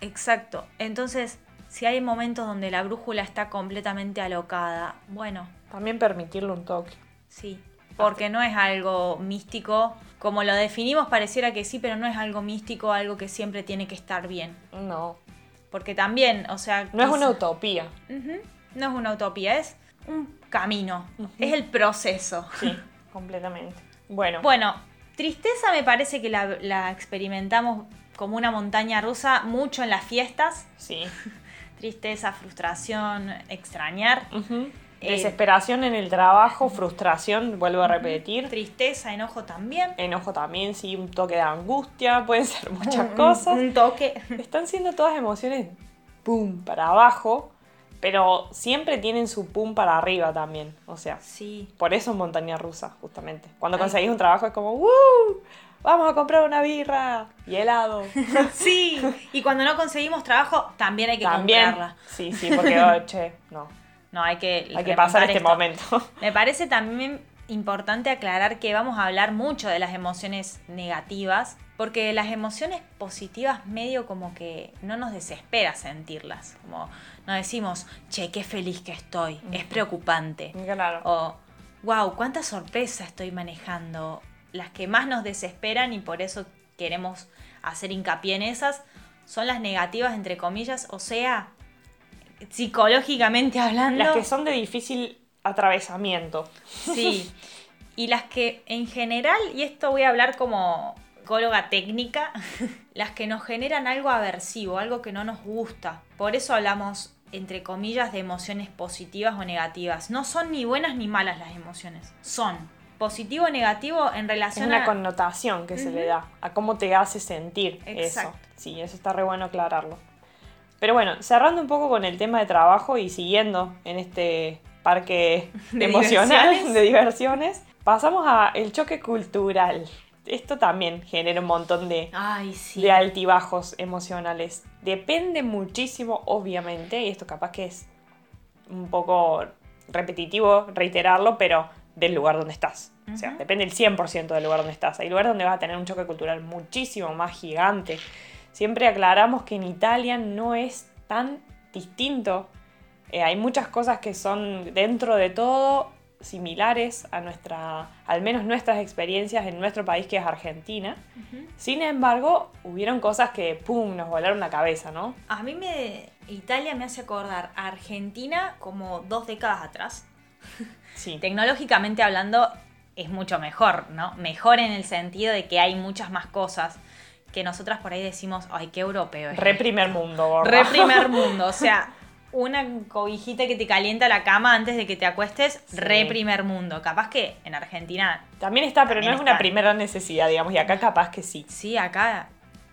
Exacto. Entonces, si hay momentos donde la brújula está completamente alocada, bueno, También permitirle un toque. sí. Porque no es algo místico. Como lo definimos, pareciera que sí, pero no es algo místico, algo que siempre tiene que estar bien. No, Porque también, o sea. no es una utopía. No es una utopía, es un camino. Es el proceso. Sí, completamente. Bueno, Bueno, tristeza me parece que la, la experimentamos como una montaña rusa mucho en las fiestas. sí. Tristeza, frustración, extrañar. Desesperación en el trabajo, frustración, vuelvo a repetir. Tristeza, enojo también. Enojo también, sí, un toque de angustia, pueden ser muchas cosas. Un toque. Están siendo todas emociones, pum, para abajo, pero siempre tienen su pum para arriba también. O sea, Sí. por eso es montaña rusa, justamente. Cuando Ay. conseguís un trabajo es como, ¡Woo! Vamos a comprar una birra y helado. Sí. Y cuando no conseguimos trabajo, también hay que También. comprarla. Sí, sí, porque, oh, che, no. No, hay que. Hay que pasar este esto. momento. Me parece también importante aclarar que vamos a hablar mucho de las emociones negativas, porque las emociones positivas medio como que no nos desespera sentirlas, como no decimos, che, qué feliz que estoy, es preocupante, Claro. o wow, cuánta sorpresa estoy manejando. Las que más nos desesperan y por eso queremos hacer hincapié en esas son las negativas, entre comillas, o sea, psicológicamente hablando. Las que son de difícil atravesamiento. Sí. Y las que en general, y esto voy a hablar como psicóloga técnica, las que nos generan algo aversivo, algo que no nos gusta. Por eso hablamos, entre comillas, de emociones positivas o negativas. No son ni buenas ni malas las emociones. Son positivo o negativo en Es relación una a... connotación que se le da a cómo te hace sentir eso. Sí, eso está re bueno aclararlo. Pero bueno, cerrando un poco con el tema de trabajo y siguiendo en este parque De emocional diversiones. de diversiones, pasamos a el choque cultural. esto también genera un montón de, Ay, sí. de altibajos emocionales. Depende muchísimo, obviamente, y esto capaz que es un poco repetitivo reiterarlo, pero del lugar donde estás. O sea, depende el 100% del lugar donde estás. Hay lugares donde vas a tener un choque cultural muchísimo más gigante. Siempre aclaramos que en Italia no es tan distinto. Eh, hay muchas cosas que son dentro de todo similares a nuestra, al menos nuestras experiencias en nuestro país que es Argentina. Ujú. Sin embargo, hubieron cosas que, ¡pum!, nos volaron la cabeza, ¿no? A mí me. Italia me hace acordar a Argentina como dos décadas atrás. Sí. Tecnológicamente hablando, es mucho mejor, ¿no? Mejor en el sentido de que hay muchas más cosas que nosotras por ahí decimos, ay, qué europeo es. Re esto". primer mundo, gorda. Re primer mundo, o sea, una cobijita que te calienta la cama antes de que te acuestes, Sí. re primer mundo. Capaz que en Argentina, También está, pero También no es una primera necesidad, digamos, y acá capaz que sí. sí, acá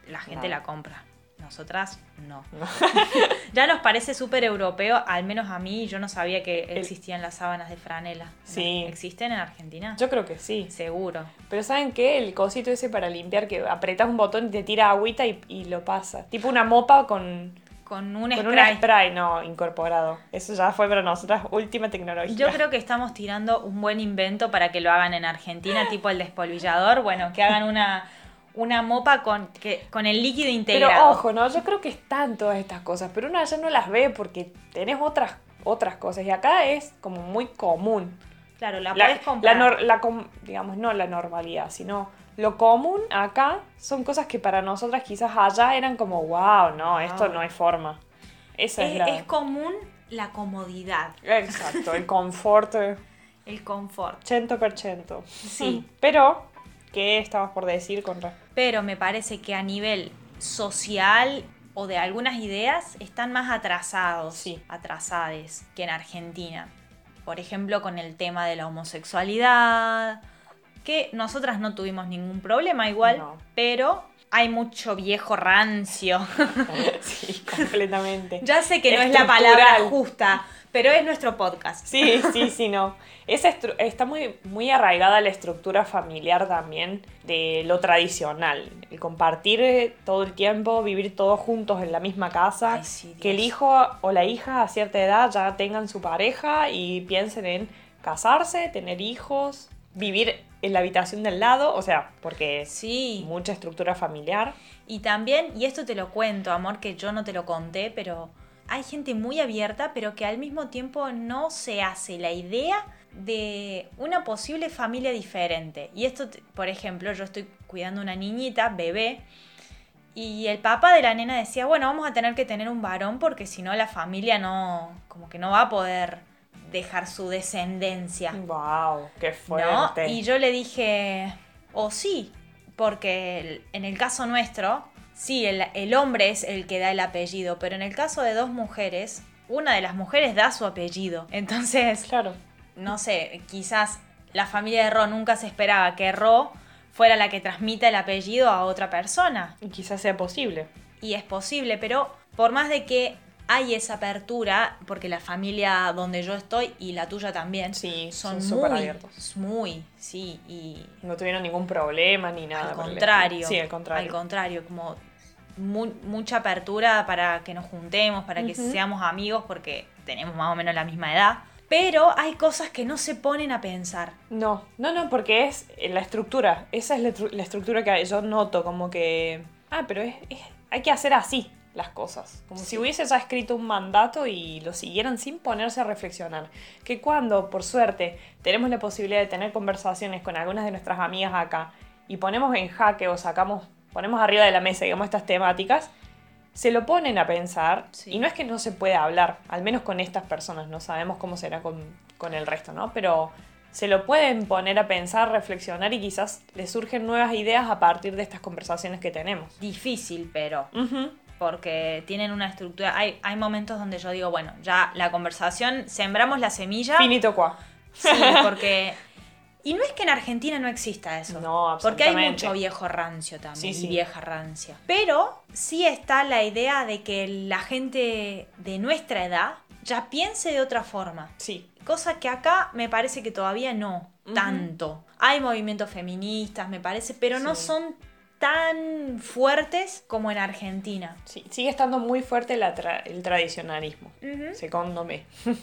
la gente No. la compra. Nosotras no. No. ya nos parece súper europeo, al menos a mí, yo no sabía que existían las sábanas de franela. Sí. ¿Existen en Argentina? Yo creo que sí. Seguro. Pero ¿saben qué? El cosito ese para limpiar que apretas un botón y te tira agüita y, y lo pasa. Tipo una mopa con, Con un con un spray. spray, no, incorporado. Eso ya fue para nosotras última tecnología. Yo creo que estamos tirando un buen invento para que lo hagan en Argentina, tipo el despolvillador. Bueno, que hagan una, una mopa con, que, con el líquido Pero integrado. ojo, ¿no? Yo creo que están todas estas cosas, pero uno allá no las ve porque tenés otras, otras cosas. Y acá es como muy común. Claro, la, La, podés comprar. la digamos, no la normalidad, sino lo común acá son cosas que para nosotras quizás allá eran como, wow, no, esto Wow. no hay forma. Esa es, es, la... es común la comodidad, Exacto, el confort eh, el confort. 100%. Sí. Pero, ¿qué estabas por decir con re- Pero me parece que a nivel social o de algunas ideas están más atrasados, Sí. atrasades que en Argentina. Por ejemplo, con el tema de la homosexualidad, que nosotras no tuvimos ningún problema igual, No. pero hay mucho viejo rancio. Sí, completamente. ya sé que no es la palabra justa, pero es nuestro podcast. Sí, sí, sí, no. Estru- está muy, muy arraigada la estructura familiar también de lo tradicional. El compartir eh, todo el tiempo, vivir todos juntos en la misma casa. Ay, sí, que el hijo o la hija a cierta edad ya tengan su pareja y piensen en casarse, tener hijos, vivir en la habitación del lado. O sea, porque Sí. mucha estructura familiar. Y también, y esto te lo cuento, amor, que yo no te lo conté, pero hay gente muy abierta, pero que al mismo tiempo no se hace la idea de una posible familia diferente. Y esto, por ejemplo, yo estoy cuidando una niñita, bebé, y el papá de la nena decía, bueno, vamos a tener que tener un varón porque si no la familia no, como que no va a poder dejar su descendencia. ¡Wow! ¡Qué ¿no? fuerte! Y yo le dije, o sí, porque en el caso nuestro, sí, el, el hombre es el que da el apellido, pero en el caso de dos mujeres, una de las mujeres da su apellido. Entonces, Claro. no sé, quizás la familia de Ro nunca se esperaba que Ro fuera la que transmita el apellido a otra persona. Y quizás sea posible. Y es posible, pero por más de que hay esa apertura, porque la familia donde yo estoy y la tuya también Sí, son, son muy, abiertos. muy, sí, y No tuvieron ningún problema ni nada. al contrario. Sí, al contrario. al contrario, como mu- mucha apertura para que nos juntemos, para que seamos amigos, porque tenemos más o menos la misma edad. Pero hay cosas que no se ponen a pensar. No, no, no, porque es la estructura. Esa es la, la estructura que yo noto, como que. Ah, pero es, es- hay que hacer así las cosas. Como si Sí. hubiese ya escrito un mandato y lo siguieran sin ponerse a reflexionar. Que cuando, por suerte, tenemos la posibilidad de tener conversaciones con algunas de nuestras amigas acá y ponemos en jaque o sacamos, ponemos arriba de la mesa, digamos, estas temáticas, se lo ponen a pensar Sí. y no es que no se pueda hablar, al menos con estas personas, no sabemos cómo será con, con el resto, ¿no? Pero se lo pueden poner a pensar, reflexionar y quizás les surgen nuevas ideas a partir de estas conversaciones que tenemos. Difícil, pero Ujú. Porque tienen una estructura. Hay, hay momentos donde yo digo, bueno, ya la conversación, sembramos la semilla. Finito qua. Sí, porque. Y no es que en Argentina no exista eso. No, Porque hay absolutamente. mucho viejo rancio también. Sí, y sí. vieja rancia. Pero sí está la idea de que la gente de nuestra edad ya piense de otra forma. Sí, Cosa que acá me parece que todavía no tanto. Hay movimientos feministas, me parece, pero no son tan fuertes como en Argentina. Sí, sigue estando muy fuerte la tra- el tradicionalismo. Segundo me.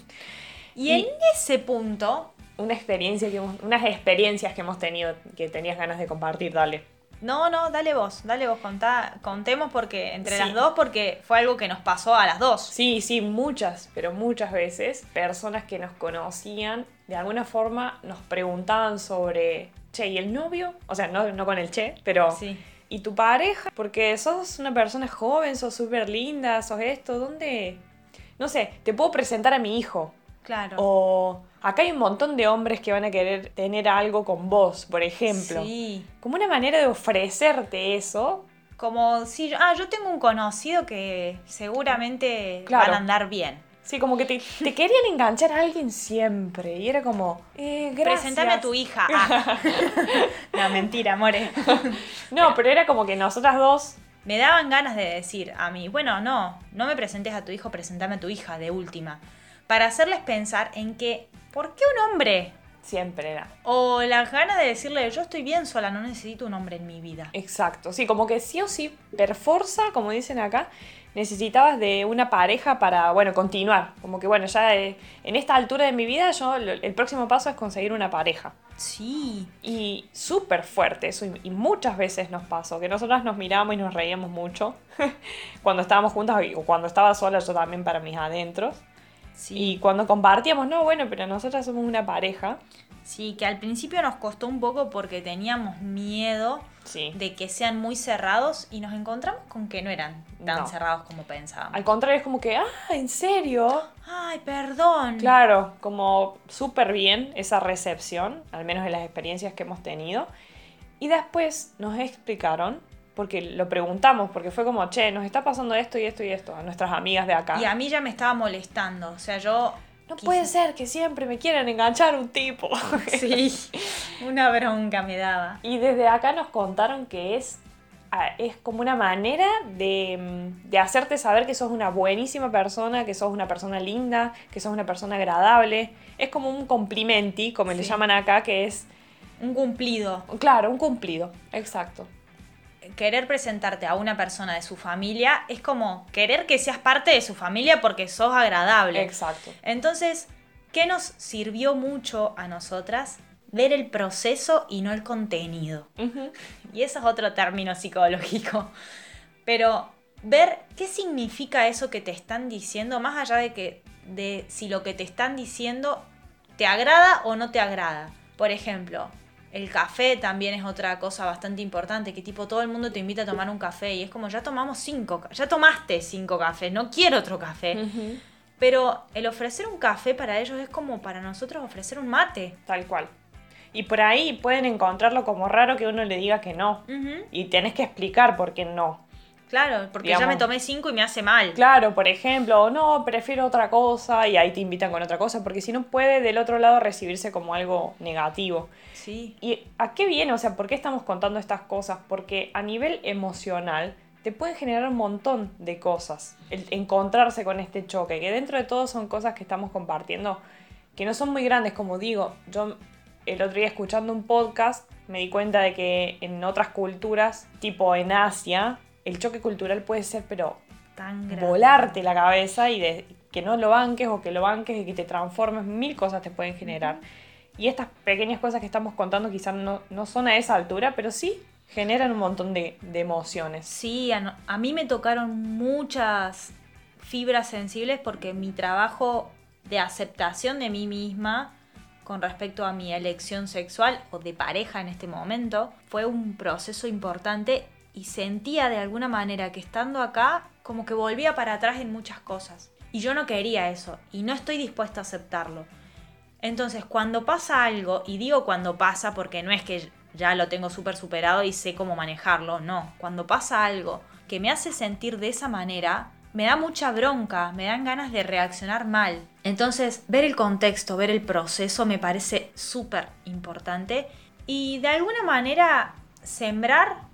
Y en ese punto, Una experiencia que hemos- unas experiencias que hemos tenido que tenías ganas de compartir, dale. no, no, dale vos, dale vos, contá, contemos porque entre Sí. las dos, porque fue algo que nos pasó a las dos. Sí, sí, muchas, pero muchas veces personas que nos conocían de alguna forma nos preguntaban sobre, che, ¿y el novio? O sea, no, no con el che, pero... Sí. ¿Y tu pareja? Porque sos una persona joven, sos súper linda, sos esto, ¿dónde? No sé, te puedo presentar a mi hijo. Claro. O acá hay un montón de hombres que van a querer tener algo con vos, por ejemplo. Sí. Como una manera de ofrecerte eso. Como si yo, ah, yo tengo un conocido que seguramente Claro. van a andar bien. Sí, como que te, te querían enganchar a alguien siempre. Y era como, eh, gracias. Presentame a tu hija. Ah. no, mentira, amore. No, pero era como que nosotras dos. Me daban ganas de decir a mí, bueno, no, no me presentes a tu hijo, presentame a tu hija de última. Para hacerles pensar en que, ¿por qué un hombre? Siempre era. O las ganas de decirle, yo estoy bien sola, no necesito un hombre en mi vida. Exacto. Sí, como que sí o sí, per forza, como dicen acá, necesitabas de una pareja para, bueno, continuar. Como que, bueno, ya eh, en esta altura de mi vida, yo el próximo paso es conseguir una pareja. Sí, Y súper fuerte eso, y, y muchas veces nos pasó, que nosotras nos mirábamos y nos reíamos mucho cuando estábamos juntas o cuando estaba sola yo también para mis adentros. sí. Y cuando compartíamos, no, bueno, pero nosotras somos una pareja. Sí, que al principio nos costó un poco porque teníamos miedo Sí. de que sean muy cerrados y nos encontramos con que no eran tan No. cerrados como pensábamos. Al contrario, es como que, ah, ¿en serio? Ay, perdón. Claro, como súper bien esa recepción, al menos en las experiencias que hemos tenido. Y después nos explicaron, porque lo preguntamos, porque fue como, che, nos está pasando esto y esto y esto a nuestras amigas de acá. Y a mí ya me estaba molestando. O sea, yo. No puede ser que siempre me quieran enganchar un tipo. Sí, una bronca me daba. y desde acá nos contaron que es, es como una manera de, mm, de hacerte saber que sos una buenísima persona, que sos una persona linda, que sos una persona agradable. Es como un complimenti, como le llaman acá, que es Un cumplido. Claro, un cumplido, exacto. Querer presentarte a una persona de su familia es como querer que seas parte de su familia porque sos agradable. Exacto. Entonces, ¿qué nos sirvió mucho a nosotras? Ver el proceso y no el contenido. Y eso es otro término psicológico. Pero ver qué significa eso que te están diciendo, más allá de que de si lo que te están diciendo te agrada o no te agrada. Por ejemplo, el café también es otra cosa bastante importante, que tipo todo el mundo te invita a tomar un café y es como ya tomamos cinco, ya tomaste cinco cafés, no quiero otro café. Pero el ofrecer un café para ellos es como para nosotros ofrecer un mate. Tal cual. Y por ahí pueden encontrarlo como raro que uno le diga que no. Y tenés que explicar por qué no. Claro, porque ya me tomé cinco y me hace mal. Claro, por ejemplo, o no, prefiero otra cosa y ahí te invitan con otra cosa, porque si no puede del otro lado recibirse como algo negativo. Sí. ¿Y a qué viene? O sea, ¿por qué estamos contando estas cosas? Porque a nivel emocional te pueden generar un montón de cosas. El encontrarse con este choque, que dentro de todo son cosas que estamos compartiendo, que no son muy grandes, como digo. Yo el otro día escuchando un podcast me di cuenta de que en otras culturas, tipo en Asia, el choque cultural puede ser, pero Tan grande. volarte la cabeza y de que no lo banques o que lo banques y que te transformes, mil cosas te pueden generar. Y estas pequeñas cosas que estamos contando quizás no, no son a esa altura, pero sí generan un montón de, de emociones. Sí, a, a mí me tocaron muchas fibras sensibles porque mi trabajo de aceptación de mí misma con respecto a mi elección sexual o de pareja en este momento fue un proceso importante y sentía de alguna manera que estando acá como que volvía para atrás en muchas cosas. Y yo no quería eso y no estoy dispuesta a aceptarlo. Entonces, cuando pasa algo, y digo cuando pasa porque no es que ya lo tengo súper superado y sé cómo manejarlo, no. Cuando pasa algo que me hace sentir de esa manera, me da mucha bronca, me dan ganas de reaccionar mal. Entonces, ver el contexto, ver el proceso me parece súper importante y de alguna manera sembrar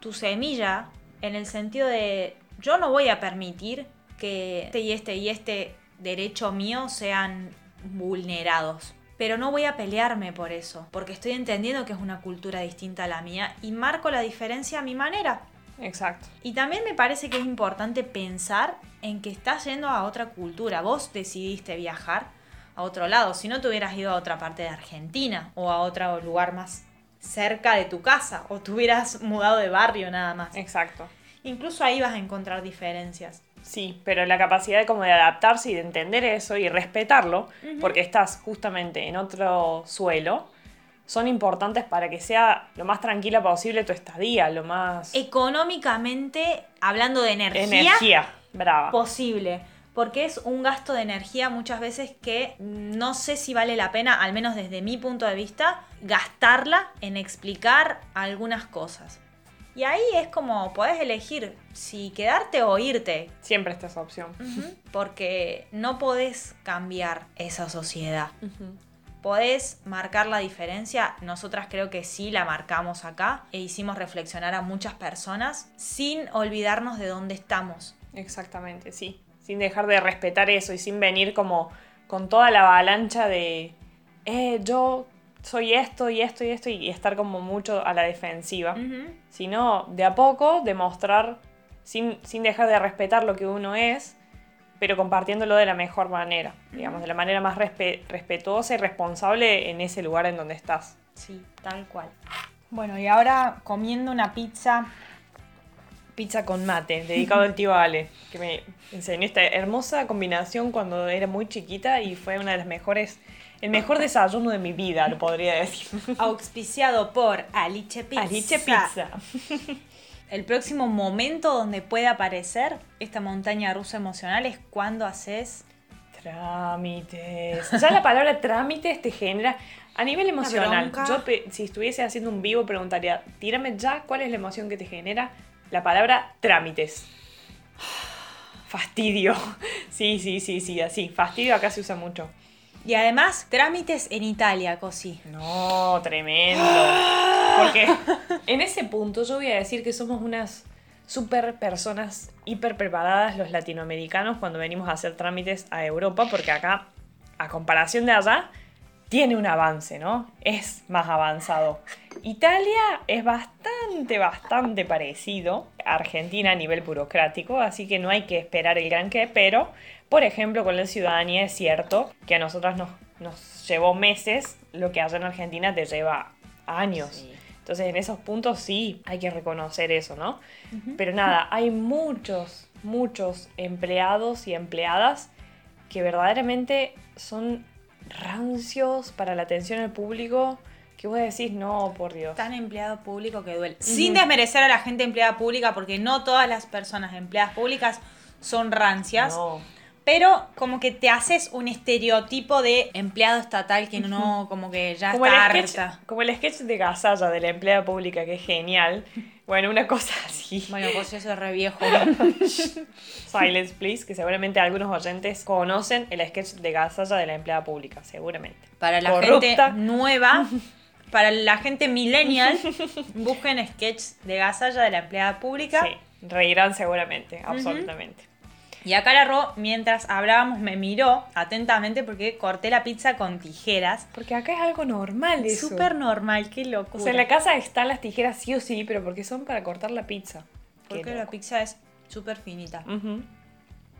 tu semilla en el sentido de yo no voy a permitir que este y este y este derecho mío sean vulnerados. Pero no voy a pelearme por eso, porque estoy entendiendo que es una cultura distinta a la mía y marco la diferencia a mi manera. Exacto. Y también me parece que es importante pensar en que estás yendo a otra cultura. Vos decidiste viajar a otro lado. Si no te hubieras ido a otra parte de Argentina o a otro lugar más cerca de tu casa o te hubieras mudado de barrio nada más. Exacto. Incluso ahí vas a encontrar diferencias. Sí, pero la capacidad de como de adaptarse y de entender eso y respetarlo, porque estás justamente en otro suelo, son importantes para que sea lo más tranquila posible tu estadía, lo más Económicamente, hablando de energía, energía, brava. posible. Porque es un gasto de energía muchas veces que no sé si vale la pena, al menos desde mi punto de vista, gastarla en explicar algunas cosas. Y ahí es como, podés elegir si quedarte o irte. Siempre está esa opción. Porque no podés cambiar esa sociedad. ¿Podés marcar la diferencia? Nosotras creo que sí la marcamos acá e hicimos reflexionar a muchas personas sin olvidarnos de dónde estamos. Exactamente, sí. Sin dejar de respetar eso y sin venir como con toda la avalancha de, eh, yo soy esto y esto y esto y estar como mucho a la defensiva. Sino de a poco demostrar, sin, sin dejar de respetar lo que uno es, pero compartiéndolo de la mejor manera, digamos, de la manera más respe- respetuosa y responsable en ese lugar en donde estás. Sí, tal cual. Bueno, y ahora comiendo una pizza. Pizza con mate, dedicado al tío Ale, que me enseñó esta hermosa combinación cuando era muy chiquita y fue una de las mejores, el mejor desayuno de mi vida, lo podría decir. Auspiciado por Aliche Pizza. Aliche Pizza. El próximo momento donde puede aparecer esta montaña rusa emocional es cuando haces. Trámites. Ya la palabra trámites te genera. A nivel emocional, yo si estuviese haciendo un vivo preguntaría, tírame ya cuál es la emoción que te genera la palabra trámites. Fastidio. Sí, sí, sí, sí, así. Fastidio acá se usa mucho. Y además, trámites en Italia, così. No, tremendo. Porque en ese punto yo voy a decir que somos unas super personas hiper preparadas los latinoamericanos cuando venimos a hacer trámites a Europa, porque acá, a comparación de allá, tiene un avance, ¿no? Es más avanzado. Italia es bastante, bastante parecido a Argentina a nivel burocrático, así que no hay que esperar el gran qué, pero, por ejemplo, con la ciudadanía es cierto que a nosotras nos, nos llevó meses, lo que allá en Argentina te lleva años. Sí. Entonces, en esos puntos sí hay que reconocer eso, ¿no? Pero nada, hay muchos, muchos empleados y empleadas que verdaderamente son rancios para la atención al público. Que vos decís, no, por Dios. Tan empleado público que duele. Sin desmerecer a la gente empleada pública, porque no todas las personas empleadas públicas son rancias. No. Pero como que te haces un estereotipo de empleado estatal que no, como que ya Como el, está sketch, harta. como el sketch de Gasalla de la empleada pública, que es genial. Bueno, una cosa así. Bueno, pues eso es re viejo. Silence, please, que seguramente algunos oyentes conocen el sketch de Gasalla de la empleada pública, seguramente. Para la Corrupta. gente nueva, para la gente millennial, busquen sketches de Gasalla de la empleada pública. Sí, reirán seguramente, absolutamente. Y acá la Ro, mientras hablábamos, me miró atentamente porque corté la pizza con tijeras. Porque acá es algo normal eso. Súper normal, qué locura. O sea, en la casa están las tijeras sí o sí, pero porque son para cortar la pizza. Porque Qué la loco. pizza es súper finita. Ujú.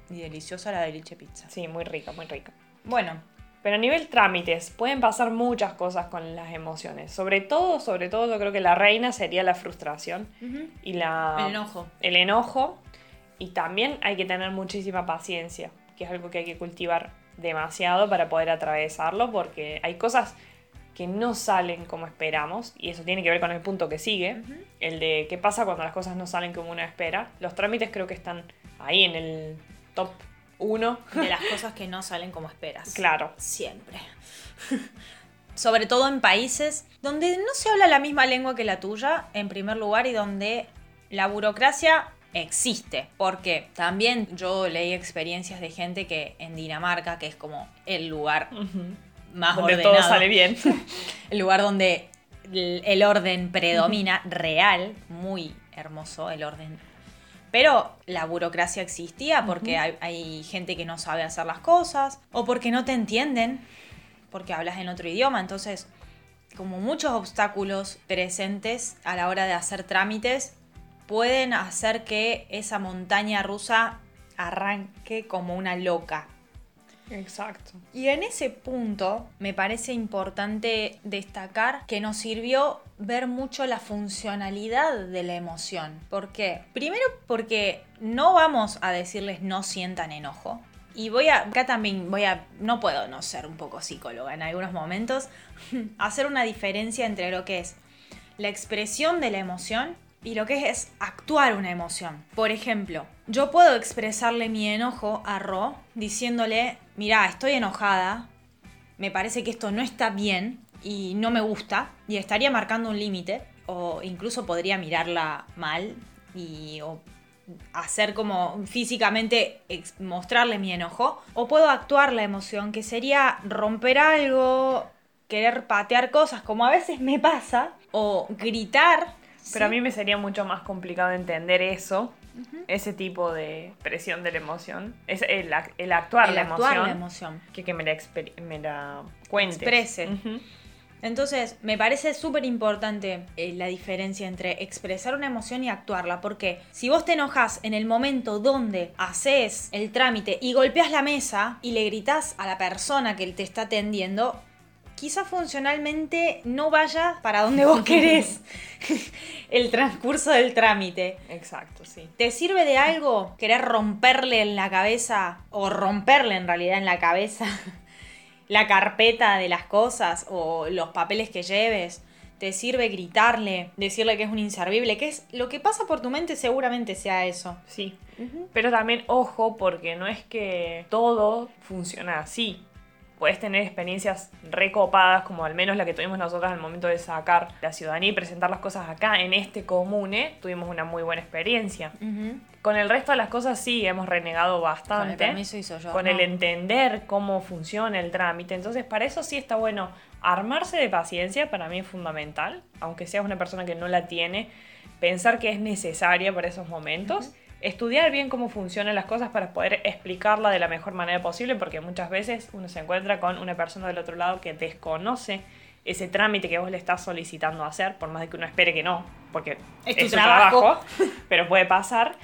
Y deliciosa la deliche pizza. Sí, muy rica, muy rica. Bueno, Pero a nivel trámites, pueden pasar muchas cosas con las emociones. Sobre todo, sobre todo, yo creo que la reina sería la frustración y la... el enojo. el enojo y también hay que tener muchísima paciencia, que es algo que hay que cultivar demasiado para poder atravesarlo, porque hay cosas que no salen como esperamos, y eso tiene que ver con el punto que sigue, el de qué pasa cuando las cosas no salen como uno espera. Los trámites creo que están ahí en el top 1. De las cosas que no salen como esperas. Claro. Siempre. Sobre todo en países donde no se habla la misma lengua que la tuya, en primer lugar, y donde la burocracia existe. Porque también yo leí experiencias de gente que en Dinamarca, que es como el lugar más Donde ordenado, todo sale bien. el lugar donde el orden predomina, real, muy hermoso el orden. Pero la burocracia existía porque hay, hay gente que no sabe hacer las cosas o porque no te entienden, porque hablas en otro idioma. Entonces, como muchos obstáculos presentes a la hora de hacer trámites, pueden hacer que esa montaña rusa arranque como una loca. Exacto. Y en ese punto me parece importante destacar que nos sirvió ver mucho la funcionalidad de la emoción. ¿Por qué? Primero porque no vamos a decirles no sientan enojo. Y voy a, acá también voy a, no puedo no ser un poco psicóloga en algunos momentos, hacer una diferencia entre lo que es la expresión de la emoción y lo que es actuar una emoción. Por ejemplo, yo puedo expresarle mi enojo a Ro diciéndole, mira, estoy enojada, me parece que esto no está bien y no me gusta y estaría marcando un límite o incluso podría mirarla mal y o hacer como físicamente mostrarle mi enojo o puedo actuar la emoción que sería romper algo, querer patear cosas como a veces me pasa o gritar. Pero a mí me sería mucho más complicado entender eso, ese tipo de presión de la emoción, es el, ac- el actuar, el la, actuar emoción, la emoción. que que me la, me la cuentes. Exprese. Entonces, me parece súper importante eh, la diferencia entre expresar una emoción y actuarla, porque si vos te enojas en el momento donde haces el trámite y golpeas la mesa y le gritas a la persona que te está atendiendo, quizá funcionalmente no vaya para donde vos querés el transcurso del trámite. Exacto, sí. ¿Te sirve de algo querer romperle en la cabeza o romperle en realidad en la cabeza la carpeta de las cosas o los papeles que lleves? ¿Te sirve gritarle, decirle que es un inservible? Que es lo que pasa por tu mente seguramente sea eso. Sí. Pero también ojo, porque no es que todo funciona así. Puedes tener experiencias recopadas, como al menos la que tuvimos nosotras al momento de sacar la ciudadanía y presentar las cosas acá en este comune. Tuvimos una muy buena experiencia. Con el resto de las cosas sí hemos renegado bastante. Con el permiso hizo yo, Con no. el entender cómo funciona el trámite. Entonces, para eso sí está bueno armarse de paciencia, para mí es fundamental. Aunque seas una persona que no la tiene, pensar que es necesaria para esos momentos. Estudiar bien cómo funcionan las cosas para poder explicarla de la mejor manera posible, porque muchas veces uno se encuentra con una persona del otro lado que desconoce ese trámite que vos le estás solicitando hacer, por más de que uno espere que no, porque Es tu su trabajo. pero puede pasar.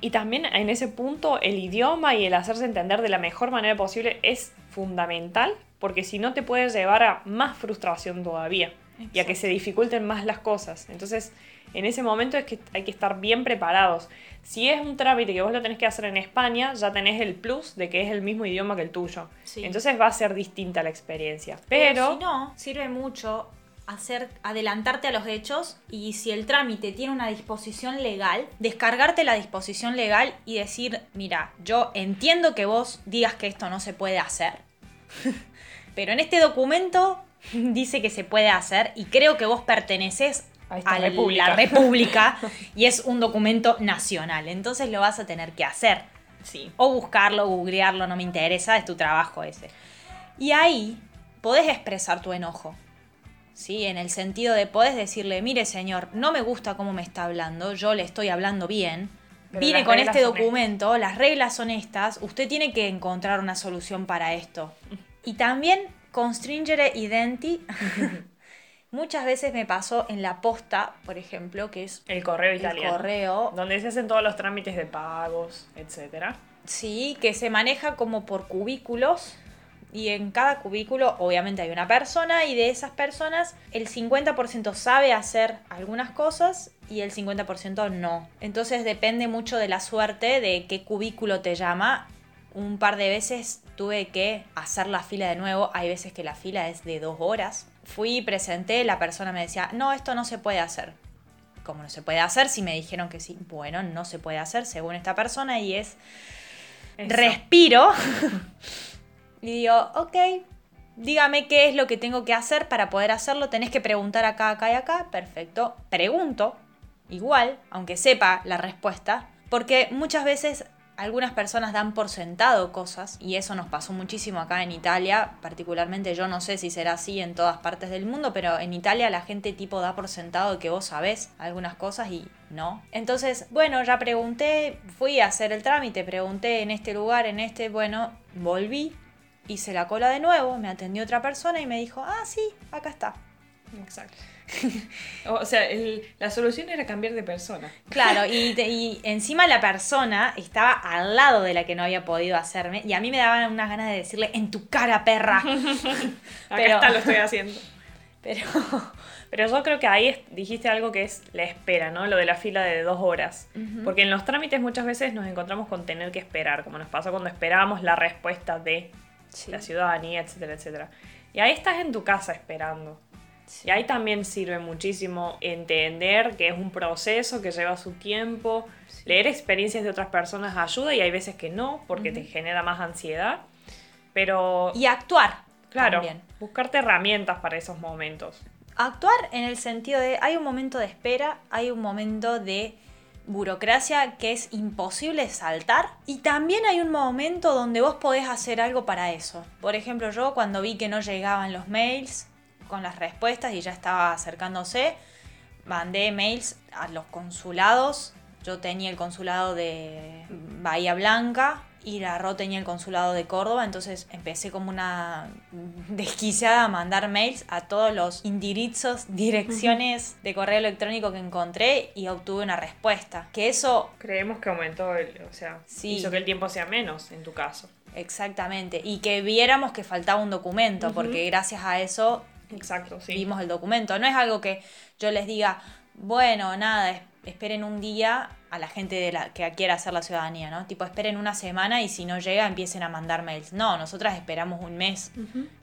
Y también en ese punto el idioma y el hacerse entender de la mejor manera posible es fundamental, porque si no te puede llevar a más frustración todavía y a que se dificulten más las cosas. Entonces, en ese momento es que hay que estar bien preparados. Si es un trámite que vos lo tenés que hacer en España, ya tenés el plus de que es el mismo idioma que el tuyo. Sí. Entonces va a ser distinta la experiencia. Pero Pero, si no, sirve mucho hacer adelantarte a los hechos y si el trámite tiene una disposición legal, descargarte la disposición legal y decir, mira, yo entiendo que vos digas que esto no se puede hacer, pero en este documento dice que se puede hacer y creo que vos perteneces A esta a república. la república y es un documento nacional, entonces lo vas a tener que hacer. sí. O buscarlo, googlearlo, no me interesa, es tu trabajo ese. Y ahí podés expresar tu enojo. ¿Sí? En el sentido de podés decirle, mire señor, no me gusta cómo me está hablando, yo le estoy hablando bien. Pero Vine con este documento, las reglas son estas, usted tiene que encontrar una solución para esto. Y también con Stringere Identi, muchas veces me pasó en la posta, por ejemplo, que es El correo el italiano. correo, Donde se hacen todos los trámites de pagos, etcétera. Sí, que se maneja como por cubículos y en cada cubículo obviamente hay una persona y de esas personas el 50% sabe hacer algunas cosas y el 50% no. Entonces depende mucho de la suerte de qué cubículo te llama. Un par de veces tuve que hacer la fila de nuevo. Hay veces que la fila es de dos horas. Fui y presenté, la persona me decía, no, esto no se puede hacer. ¿Cómo no se puede hacer? Si me dijeron que sí, bueno, no se puede hacer según esta persona y es Eso. respiro y digo, ok, dígame qué es lo que tengo que hacer para poder hacerlo. Tenés que preguntar acá, acá y acá. Perfecto. Pregunto, igual, aunque sepa la respuesta, porque muchas veces algunas personas dan por sentado cosas y eso nos pasó muchísimo acá en Italia, particularmente yo no sé si será así en todas partes del mundo, pero en Italia la gente tipo da por sentado que vos sabés algunas cosas y no. Entonces, bueno, ya pregunté, fui a hacer el trámite, pregunté en este lugar, en este, bueno, volví, hice la cola de nuevo, me atendió otra persona y me dijo, ah, sí, acá está. Exacto. o sea, la solución era cambiar de persona. Claro, y, encima la persona estaba al lado de la que no había podido hacerme y a mí me daban unas ganas de decirle, en tu cara, perra. Acá está, lo estoy haciendo. Pero, pero yo creo que ahí dijiste algo que es la espera, ¿no? Lo de la fila de dos horas. Porque en los trámites muchas veces nos encontramos con tener que esperar, como nos pasa cuando esperábamos la respuesta de la ciudadanía, etcétera, etcétera. Y ahí estás en tu casa esperando. Y ahí también sirve muchísimo entender que es un proceso que lleva su tiempo. Leer experiencias de otras personas ayuda y hay veces que no, porque te genera más ansiedad. Pero. Y actuar. Claro. Buscarte herramientas para esos momentos. Actuar en el sentido de hay un momento de espera, hay un momento de burocracia que es imposible saltar y también hay un momento donde vos podés hacer algo para eso. Por ejemplo, yo cuando vi que no llegaban los mails, con las respuestas y ya estaba acercándose. Mandé mails a los consulados. Yo tenía el consulado de Bahía Blanca y la Ro tenía el consulado de Córdoba, entonces empecé como una desquiciada a mandar mails a todos los indirizos, direcciones de correo electrónico que encontré y obtuve una respuesta. Que eso... Creemos que aumentó, el, o sea, hizo que el tiempo sea menos en tu caso. Exactamente, y que viéramos que faltaba un documento, porque gracias a eso Exacto, sí. Vimos el documento. No es algo que yo les diga, bueno, nada, esperen un día a la gente de la, que quiera hacer la ciudadanía, ¿no? Tipo, esperen una semana y si no llega empiecen a mandar mails. No, nosotras esperamos un mes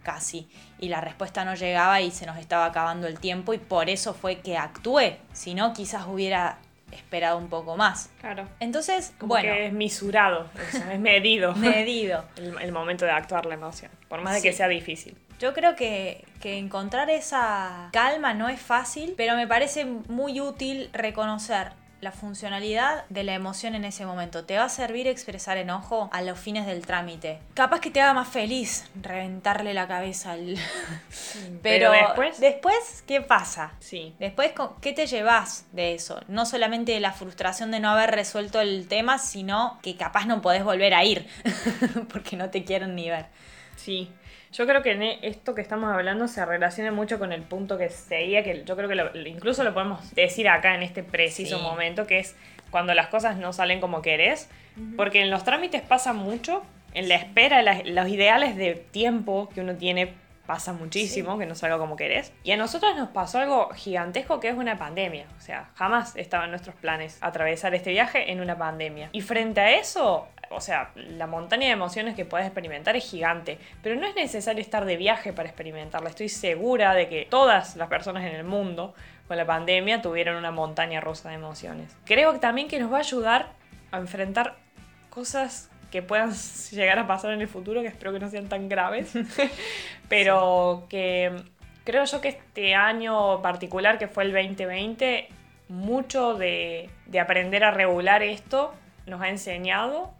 casi y la respuesta no llegaba y se nos estaba acabando el tiempo y por eso fue que actué. Si no, quizás hubiera esperado un poco más. Claro. Entonces, bueno. es misurado, es medido. medido. El, momento de actuar la emoción, por más de que sea difícil. Yo creo que, encontrar esa calma no es fácil, pero me parece muy útil reconocer la funcionalidad de la emoción en ese momento. Te va a servir expresar enojo a los fines del trámite. Capaz que te haga más feliz reventarle la cabeza al... pero, después... después, ¿qué pasa? Sí. Después, ¿qué te llevas de eso? No solamente la frustración de no haber resuelto el tema, sino que capaz no podés volver a ir porque no te quieren ni ver. Sí. Yo creo que e, esto que estamos hablando se relaciona mucho con el punto que seguía, que yo creo que incluso lo podemos decir acá en este preciso momento, que es cuando las cosas no salen como querés. Porque en los trámites pasa mucho, en la espera, los ideales de tiempo que uno tiene pasa muchísimo, que no salga como querés. Y a nosotros nos pasó algo gigantesco que es una pandemia. O sea, jamás estaba en nuestros planes atravesar este viaje en una pandemia. Y frente a eso, o sea, la montaña de emociones que puedes experimentar es gigante, pero no es necesario estar de viaje para experimentarla. Estoy segura de que todas las personas en el mundo con la pandemia tuvieron una montaña rusa de emociones. Creo también que nos va a ayudar a enfrentar cosas que puedan llegar a pasar en el futuro, que espero que no sean tan graves, pero que creo yo que este año particular, que fue el 2020, mucho de, de aprender a regular esto nos ha enseñado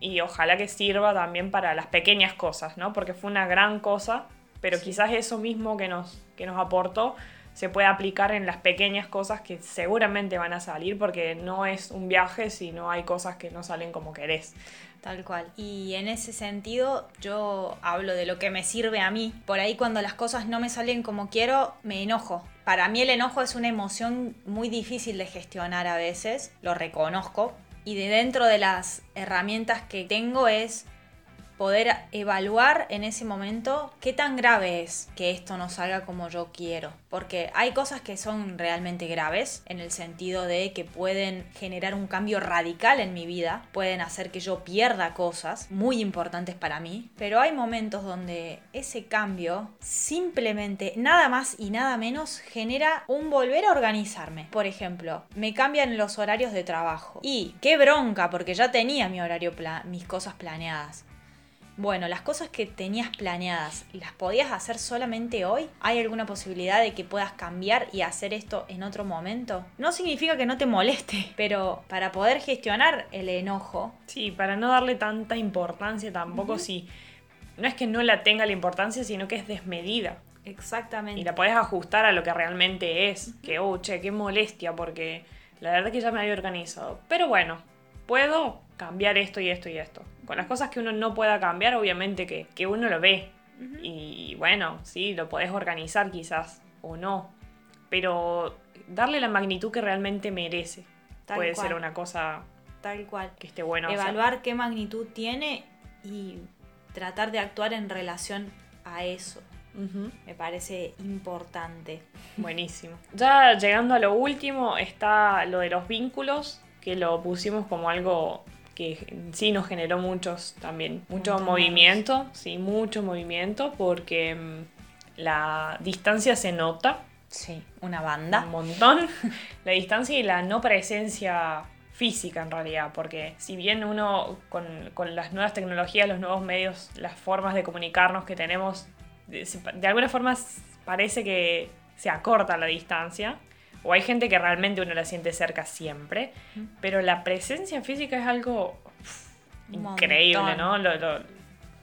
y ojalá que sirva también para las pequeñas cosas, ¿no? Porque fue una gran cosa, pero quizás eso mismo que nos, que nos aportó se puede aplicar en las pequeñas cosas que seguramente van a salir porque no es un viaje si no hay cosas que no salen como querés. Tal cual. Y en ese sentido yo hablo de lo que me sirve a mí. Por ahí cuando las cosas no me salen como quiero, me enojo. Para mí el enojo es una emoción muy difícil de gestionar a veces, lo reconozco, y de dentro de las herramientas que tengo es poder evaluar en ese momento qué tan grave es que esto no salga como yo quiero. Porque hay cosas que son realmente graves en el sentido de que pueden generar un cambio radical en mi vida, pueden hacer que yo pierda cosas muy importantes para mí, pero hay momentos donde ese cambio simplemente nada más y nada menos genera un volver a organizarme. Por ejemplo, me cambian los horarios de trabajo y qué bronca porque ya tenía mi horario mis cosas planeadas bueno, las cosas que tenías planeadas, ¿las podías hacer solamente hoy? ¿Hay alguna posibilidad de que puedas cambiar y hacer esto en otro momento? No significa que no te moleste, pero para poder gestionar el enojo. Sí, para no darle tanta importancia tampoco si... No es que no la tenga la importancia, sino que es desmedida. Exactamente. Y la podés ajustar a lo que realmente es. Que, oh, che, qué molestia, porque la verdad que ya me había organizado. Pero bueno, puedo cambiar esto y esto y esto. Con las cosas que uno no pueda cambiar, obviamente que, que uno lo ve. Y bueno, sí, lo podés organizar quizás o no. Pero darle la magnitud que realmente merece. Tal puede cual. ser una cosa Tal cual. que esté bueno. hacer. Evaluar qué magnitud tiene y tratar de actuar en relación a eso. Me parece importante. Buenísimo. Ya llegando a lo último está lo de los vínculos, que lo pusimos como algo que sí nos generó muchos también, mucho Montoneros. movimiento, sí, mucho movimiento, porque mm, la distancia se nota Sí, una banda. un montón, la distancia y la no presencia física en realidad, porque si bien uno con, con las nuevas tecnologías, los nuevos medios, las formas de comunicarnos que tenemos, de, de alguna forma parece que se acorta la distancia, o hay gente que realmente uno la siente cerca siempre, pero la presencia física es algo uf, increíble. ¿no? Lo, lo-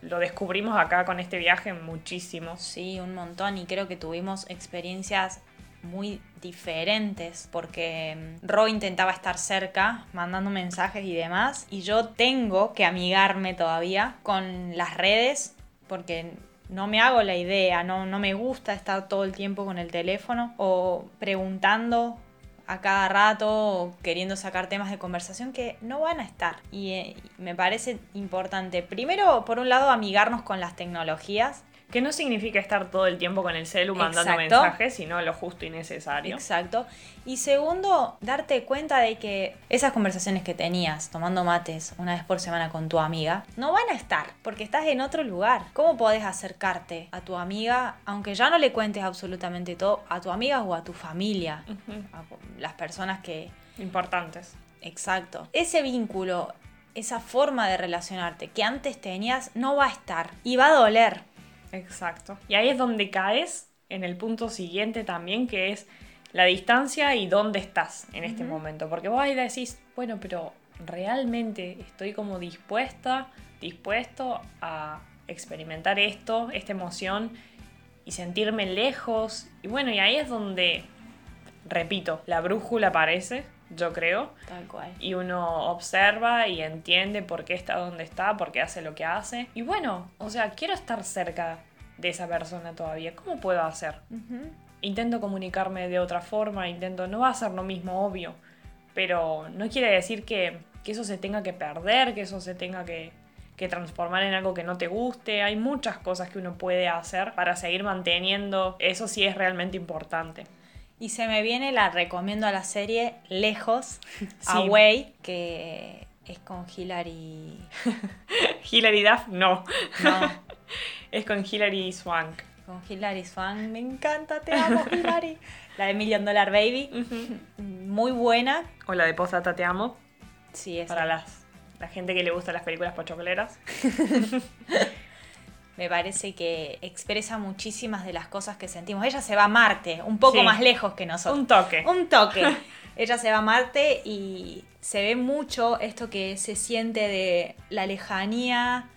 lo descubrimos acá con este viaje muchísimo. Sí, un montón y creo que tuvimos experiencias muy diferentes porque mm, Ro intentaba estar cerca, mandando mensajes y demás, y yo tengo que amigarme todavía con las redes porque no me hago la idea, no, no me gusta estar todo el tiempo con el teléfono o preguntando a cada rato queriendo sacar temas de conversación que no van a estar. Y eh, me parece importante, primero, por un lado, amigarnos con las tecnologías, Que no significa estar todo el tiempo con el celu mandando Exacto. mensajes, sino lo justo y necesario. Exacto. Y segundo, darte cuenta de que esas conversaciones que tenías tomando mates una vez por semana con tu amiga no van a estar porque estás en otro lugar. ¿Cómo podés acercarte a tu amiga, aunque ya no le cuentes absolutamente todo, a tu amiga o a tu familia? A las personas que... Importantes. Exacto. Ese vínculo, esa forma de relacionarte que antes tenías no va a estar y va a doler. Exacto. Y ahí es donde caes en el punto siguiente también, que es la distancia y dónde estás en este momento. Porque vos ahí decís, bueno, pero realmente estoy como dispuesta, dispuesto a experimentar esto, esta emoción y sentirme lejos. Y bueno, y ahí es donde, repito, la brújula aparece, yo creo. Tal cual. y uno observa y entiende por qué está donde está, por qué hace lo que hace. Y bueno, o sea, quiero estar cerca de esa persona todavía. ¿Cómo puedo hacer? Intento comunicarme de otra forma, intento, no va a ser lo mismo, obvio, pero no quiere decir que, que eso se tenga que perder, que eso se tenga que, que transformar en algo que no te guste. Hay muchas cosas que uno puede hacer para seguir manteniendo. Eso sí es realmente importante. Y se me viene, la recomiendo a la serie Lejos, Sí. Away, que es con Hilary. Hilary Duff, no. No, Es con Hilary Swank. con Hilary Swank. Me encanta, te amo, Hilary. La de Million Dollar Baby. Muy buena. O la de Postdata Te Amo, Sí, es. para las, la gente que le gusta las películas pochocleras. Me parece que expresa muchísimas de las cosas que sentimos. Ella se va a Marte, un poco Sí. más lejos que nosotros. Un toque. Un toque. Ella se va a Marte y se ve mucho esto que se siente de la lejanía,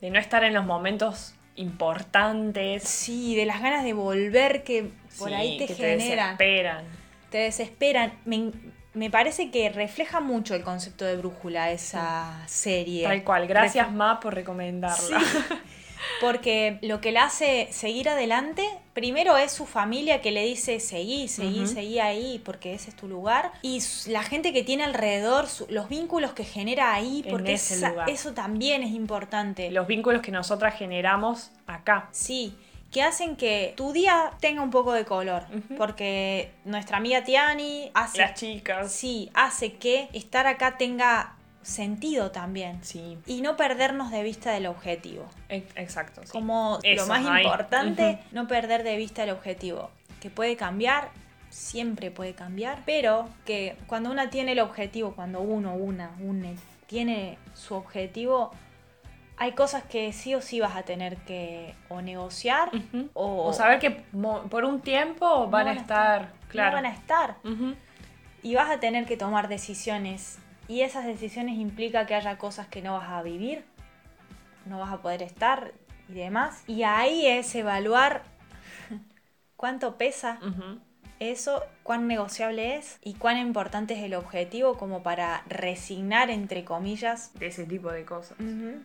De no estar en los momentos importantes. sí, de las ganas de volver que por Sí, ahí te que generan, Te desesperan. te desesperan. Me, me parece que refleja mucho el concepto de brújula esa serie. Tal cual. Gracias, Ref- Ma, por recomendarla. Porque lo que la hace seguir adelante, primero es su familia que le dice seguí, seguí, Ujú. seguí ahí, porque ese es tu lugar. Y la gente que tiene alrededor, los vínculos que genera ahí, porque esa- eso también es importante. Los vínculos que nosotras generamos acá. Sí, que hacen que tu día tenga un poco de color. Porque nuestra amiga Tiani hace, Las chicas. sí, hace que estar acá tenga sentido también. Sí, Y no perdernos de vista del objetivo. exacto. sí. Como Eso, lo más ahí. importante, no perder de vista el objetivo. Que puede cambiar, siempre puede cambiar, pero que cuando una tiene el objetivo, cuando uno, una, une, tiene su objetivo, hay cosas que sí o sí vas a tener que o negociar o, O saber que por un tiempo van, a estar, claro. no van a estar. Y vas a tener que tomar decisiones. Y esas decisiones implica que haya cosas que no vas a vivir, no vas a poder estar y demás. Y ahí es evaluar cuánto pesa eso, cuán negociable es y cuán importante es el objetivo como para resignar, entre comillas. De ese tipo de cosas.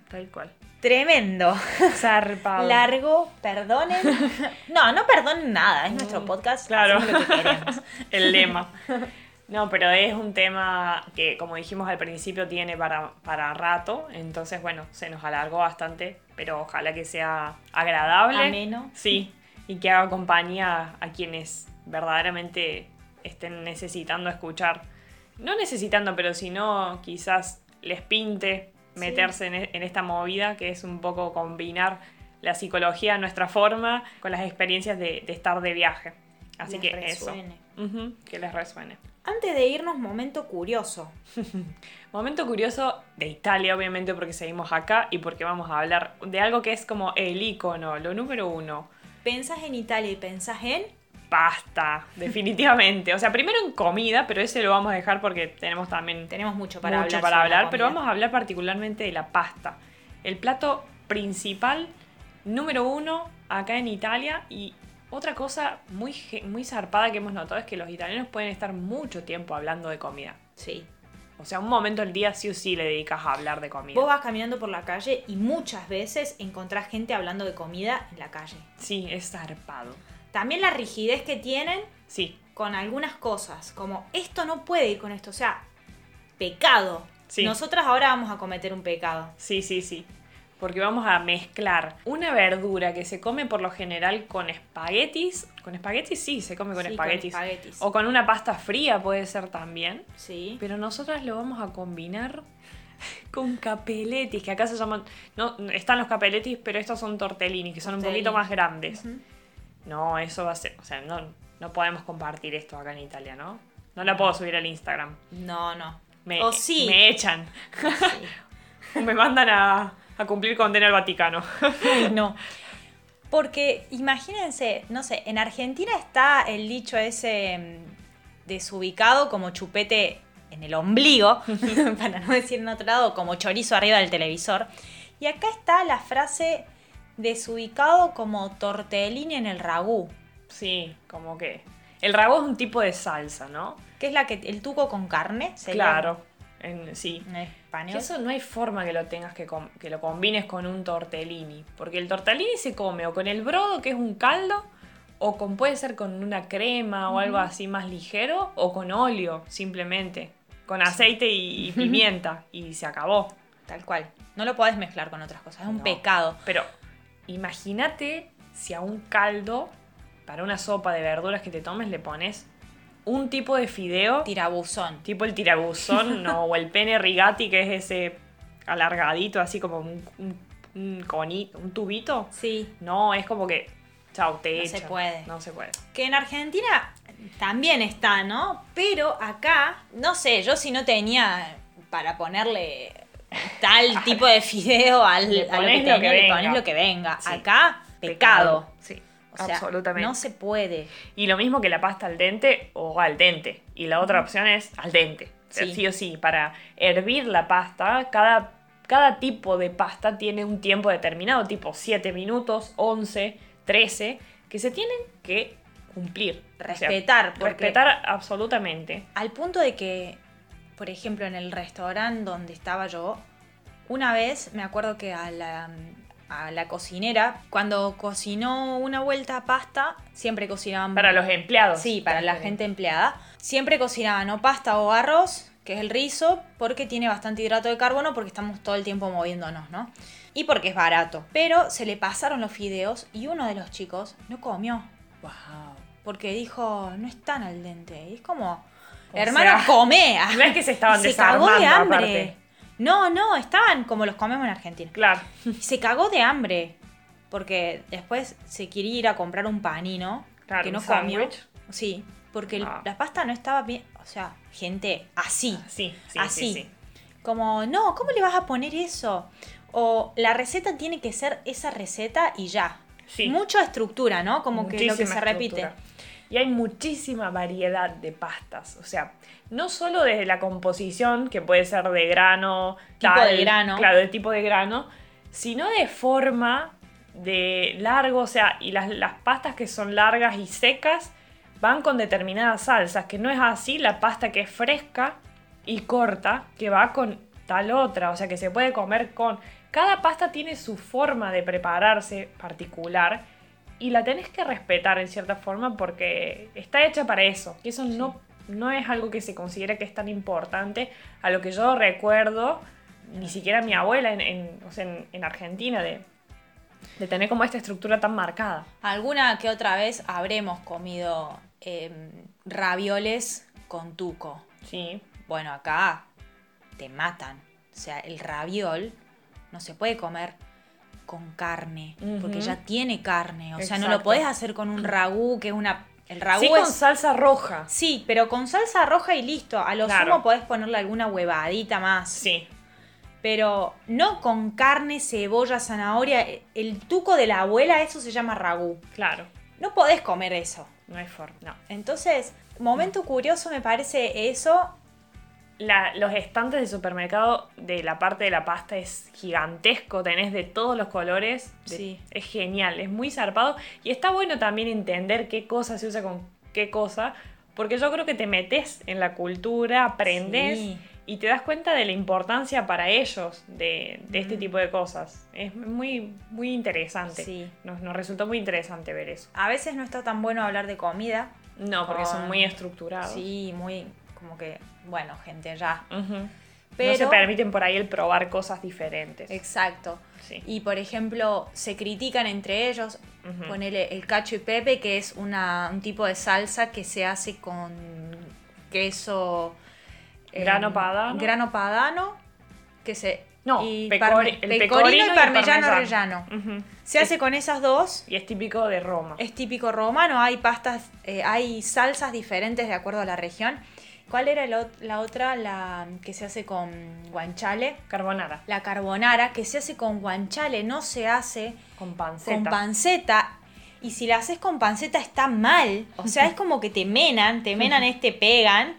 Tal cual. Tremendo. Zarpado. Largo, perdonen. No, no perdonen nada, es nuestro podcast. Claro. lo que. El lema. No, pero es un tema que, como dijimos al principio, tiene para, para rato. Entonces, bueno, se nos alargó bastante, pero ojalá que sea agradable. Ameno. Sí, y que haga compañía a quienes verdaderamente estén necesitando escuchar. No necesitando, pero si no, quizás les pinte Sí. meterse en, e- en esta movida, que es un poco combinar la psicología a nuestra forma con las experiencias de, de estar de viaje. Así Les que resuene. eso. Que les resuene. Antes de irnos, momento curioso. Momento curioso de Italia, obviamente, porque seguimos acá y porque vamos a hablar de algo que es como el icono, lo número uno. Pensás en Italia y pensás en Pasta, definitivamente. O sea, primero en comida, pero ese lo vamos a dejar porque tenemos también Tenemos mucho para mucho hablar. para hablar, pero vamos a hablar particularmente de la pasta. El plato principal, número uno, acá en Italia. Y otra cosa muy, muy zarpada que hemos notado es que los italianos pueden estar mucho tiempo hablando de comida. Sí. O sea, un momento del día sí o sí le dedicas a hablar de comida. Vos vas caminando por la calle y muchas veces encontrás gente hablando de comida en la calle. Sí, es zarpado. También la rigidez que tienen Sí, con algunas cosas, como esto no puede ir con esto, o sea, pecado. Sí. Nosotras ahora vamos a cometer un pecado. sí, sí, sí. Porque vamos a mezclar una verdura que se come por lo general con espaguetis. ¿Con espaguetis? Sí, se come con Sí, con espaguetis. espaguetis. O con una pasta fría puede ser también. Sí. Pero nosotras lo vamos a combinar con capeletis, que acá se llaman... No, están los capeletis, pero estos son tortellini, que son un poquito más grandes. No, eso va a ser... O sea, no, no podemos compartir esto acá en Italia, ¿no? No la puedo subir al Instagram. No, no. Me, o sí. me echan. Sí. me mandan a, a cumplir condena al Vaticano. Ay, no. Porque imagínense, no sé, en Argentina está el dicho ese mm, desubicado como chupete en el ombligo, para no decir en otro lado, como chorizo arriba del televisor. Y acá está la frase desubicado como tortellini en el ragú, Sí, como que... El ragú es un tipo de salsa, ¿no? que es la que el tuco con carne, sería Claro. En, sí. en español. Que eso no hay forma que lo tengas que, que lo combines con un tortellini. Porque el tortellini se come o con el brodo, que es un caldo, o con puede ser con una crema o algo así más ligero, o con óleo, simplemente. Con aceite y, y pimienta. y se acabó. Tal cual. No lo podés mezclar con otras cosas, es un pecado. Pero imagínate si a un caldo, para una sopa de verduras que te tomes, le pones un tipo de fideo. Tirabuzón. Tipo el tirabuzón no, o el pene rigati, que es ese alargadito, así como un, un, un coni- un tubito. Sí. No, es como que, chau, te No se puede. No se puede. Que en Argentina también está, ¿no? Pero acá, no sé, yo si no tenía para ponerle tal tipo de fideo al, Le a lo que tenía, lo que le venga. ponés lo que venga. Sí. Acá, pecado. O sea, absolutamente. no se puede. Y lo mismo que la pasta al dente o al dente. Y la otra opción es al dente. O Sí. sí o sí, para hervir la pasta, cada, cada tipo de pasta tiene un tiempo determinado, tipo 7 minutos, 11, 13, que se tienen que cumplir. O sea, Respetar, porque- respetar absolutamente. Al punto de que, por ejemplo, en el restaurante donde estaba yo, una vez me acuerdo que a la, a la cocinera, cuando cocinó una vuelta pasta, siempre cocinaban Para los empleados. Sí, para la gente empleada. Siempre cocinaban o pasta o arroz, que es el rizo, porque tiene bastante hidrato de carbono, porque estamos todo el tiempo moviéndonos, ¿no? Y porque es barato. Pero se le pasaron los fideos y uno de los chicos no comió. Wow. Porque dijo, no están al dente. Y es como, hermano, come. no es que se estaban Se cagó de hambre. aparte. No, no, estaban como los comemos en Argentina. Claro. Se cagó de hambre. Porque después se quería ir a comprar un panino Claro, que no un comió. Sí, porque Ah. la pasta no estaba bien. O sea, gente así. Sí, sí, así. sí. Como, no, ¿cómo le vas a poner eso? O la receta tiene que ser esa receta y ya. Sí. Mucha estructura, ¿no? Como que lo que se repite. estructura. Y hay muchísima variedad de pastas. O sea, no solo desde la composición, que puede ser de grano, Tipo de grano. Claro, de tipo de grano, sino de forma, de largo. O sea, y las, las pastas que son largas y secas van con determinadas salsas, que no es así la pasta que es fresca y corta, que va con tal otra. O sea, que se puede comer con. Cada pasta tiene su forma de prepararse particular y la tenés que respetar en cierta forma porque está hecha para eso. Que eso no, no es algo que se considere que es tan importante. A lo que yo recuerdo, ni siquiera mi abuela en, en- o sea, en- en Argentina, de, de tener como esta estructura tan marcada. Alguna que otra vez habremos comido em, ravioles con tuco. Sí, Bueno, acá te matan. O sea, el raviol no se puede comer con carne, porque ya tiene carne. O sea, no lo podés hacer con un ragú, que es una... El ragú sí con es... salsa roja. Sí, pero con salsa roja y listo. A lo Claro. sumo podés ponerle alguna huevadita más. Sí, Pero no con carne, cebolla, zanahoria. El tuco de la abuela, eso se llama ragú. claro. No podés comer eso. No hay forma. No. Entonces, momento curioso me parece eso. La- los estantes de supermercado de la parte de la pasta es gigantesco, tenés de todos los colores. de- Sí. Es genial, es muy zarpado. Y está bueno también entender qué cosa se usa con qué cosa, porque yo creo que te metes en la cultura, aprendes Sí. y te das cuenta de la importancia para ellos de, de este tipo de cosas. Es muy, muy interesante. Sí. Nos, nos resultó muy interesante ver eso. A veces no está tan bueno hablar de comida. No, porque son muy estructurados. Sí, muy como que, bueno, gente, ya. Ujú. Pero- No se permiten por ahí el probar cosas diferentes. Exacto. Sí. Y por ejemplo, se critican entre ellos. Ponele el cacho y pepe, que es una, un tipo de salsa que se hace con queso. eh, Grano padano. Grano padano. Que se. No, y pecori- parme- el pecorino pecorino y y parmellano parmesano. rellano. Se hace con esas dos. Y es típico de Roma. Es típico romano, hay pastas, eh, hay salsas diferentes de acuerdo a la región. ¿Cuál era el la otra? La que se hace con guanciale. Carbonara. La carbonara, que se hace con guanciale, no se hace Con panceta. con panceta. Y si la haces con panceta está mal. O sea, es como que te menan, te menan este pegan,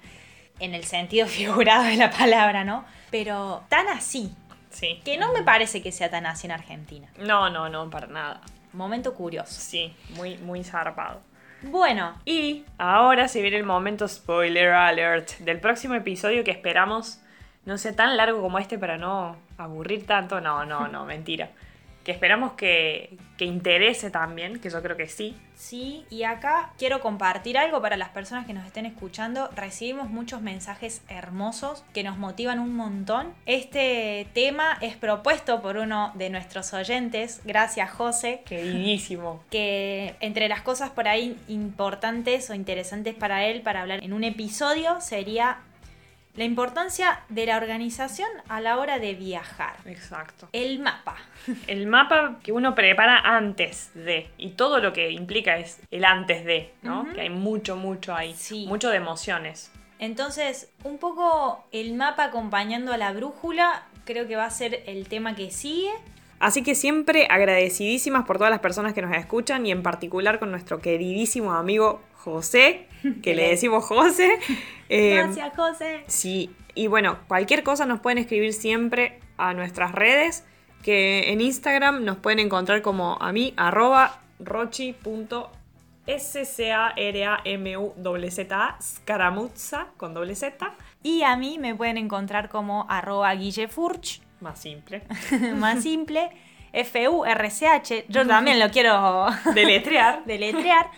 en el sentido figurado de la palabra, ¿no? Pero tan así, Sí. que no me parece que sea tan así en Argentina. No, no, no, para nada. Momento curioso. Sí, muy, muy zarpado. Bueno, Y ahora se viene el momento spoiler alert del próximo episodio que esperamos no sea tan largo como este para no aburrir tanto. No, no, no, mentira. Que esperamos que, que interese también, que yo creo que sí. Sí, y acá quiero compartir algo para las personas que nos estén escuchando. Recibimos muchos mensajes hermosos que nos motivan un montón. Este tema es propuesto por uno de nuestros oyentes, gracias José, Queridísimo. que entre las cosas por ahí importantes o interesantes para él para hablar en un episodio sería la importancia de la organización a la hora de viajar. Exacto. El mapa. El mapa que uno prepara antes de, y todo lo que implica es el antes de, ¿no? Que hay mucho, mucho ahí. Sí. Mucho de emociones. Entonces, un poco el mapa acompañando a la brújula, creo que va a ser el tema que sigue. Así que siempre agradecidísimas por todas las personas que nos escuchan y en particular con nuestro queridísimo amigo José, que le decimos José. Eh, Gracias, José. Sí, y bueno, cualquier cosa nos pueden escribir siempre a nuestras redes, que en Instagram nos pueden encontrar como a mí, arroba rochi.scaramuza, scaramuzza con doble Z, Y a mí me pueden encontrar como arroba guillefurch, más simple, más simple, F-U-R-C-H. Yo también lo quiero deletrear. deletrear.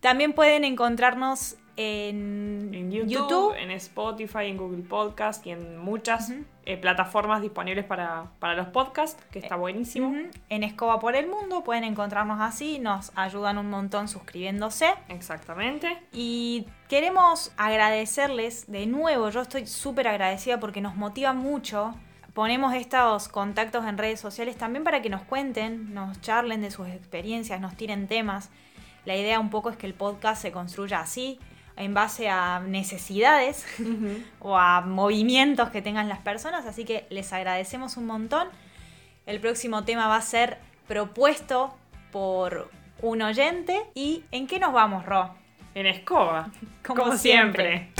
También pueden encontrarnos en, En YouTube, YouTube. en Spotify, en Google Podcast y en muchas eh, plataformas disponibles para, para los podcasts, que está buenísimo. Ujú. En Escoba por el Mundo pueden encontrarnos así, nos ayudan un montón suscribiéndose. Exactamente. Y queremos agradecerles de nuevo, yo estoy súper agradecida porque nos motiva mucho. Ponemos estos contactos en redes sociales también para que nos cuenten, nos charlen de sus experiencias, nos tiren temas. La idea un poco es que el podcast se construya así, en base a necesidades o a movimientos que tengan las personas, así que les agradecemos un montón. El próximo tema va a ser propuesto por un oyente. ¿Y en qué nos vamos, Ro? En escoba. Como Como, siempre.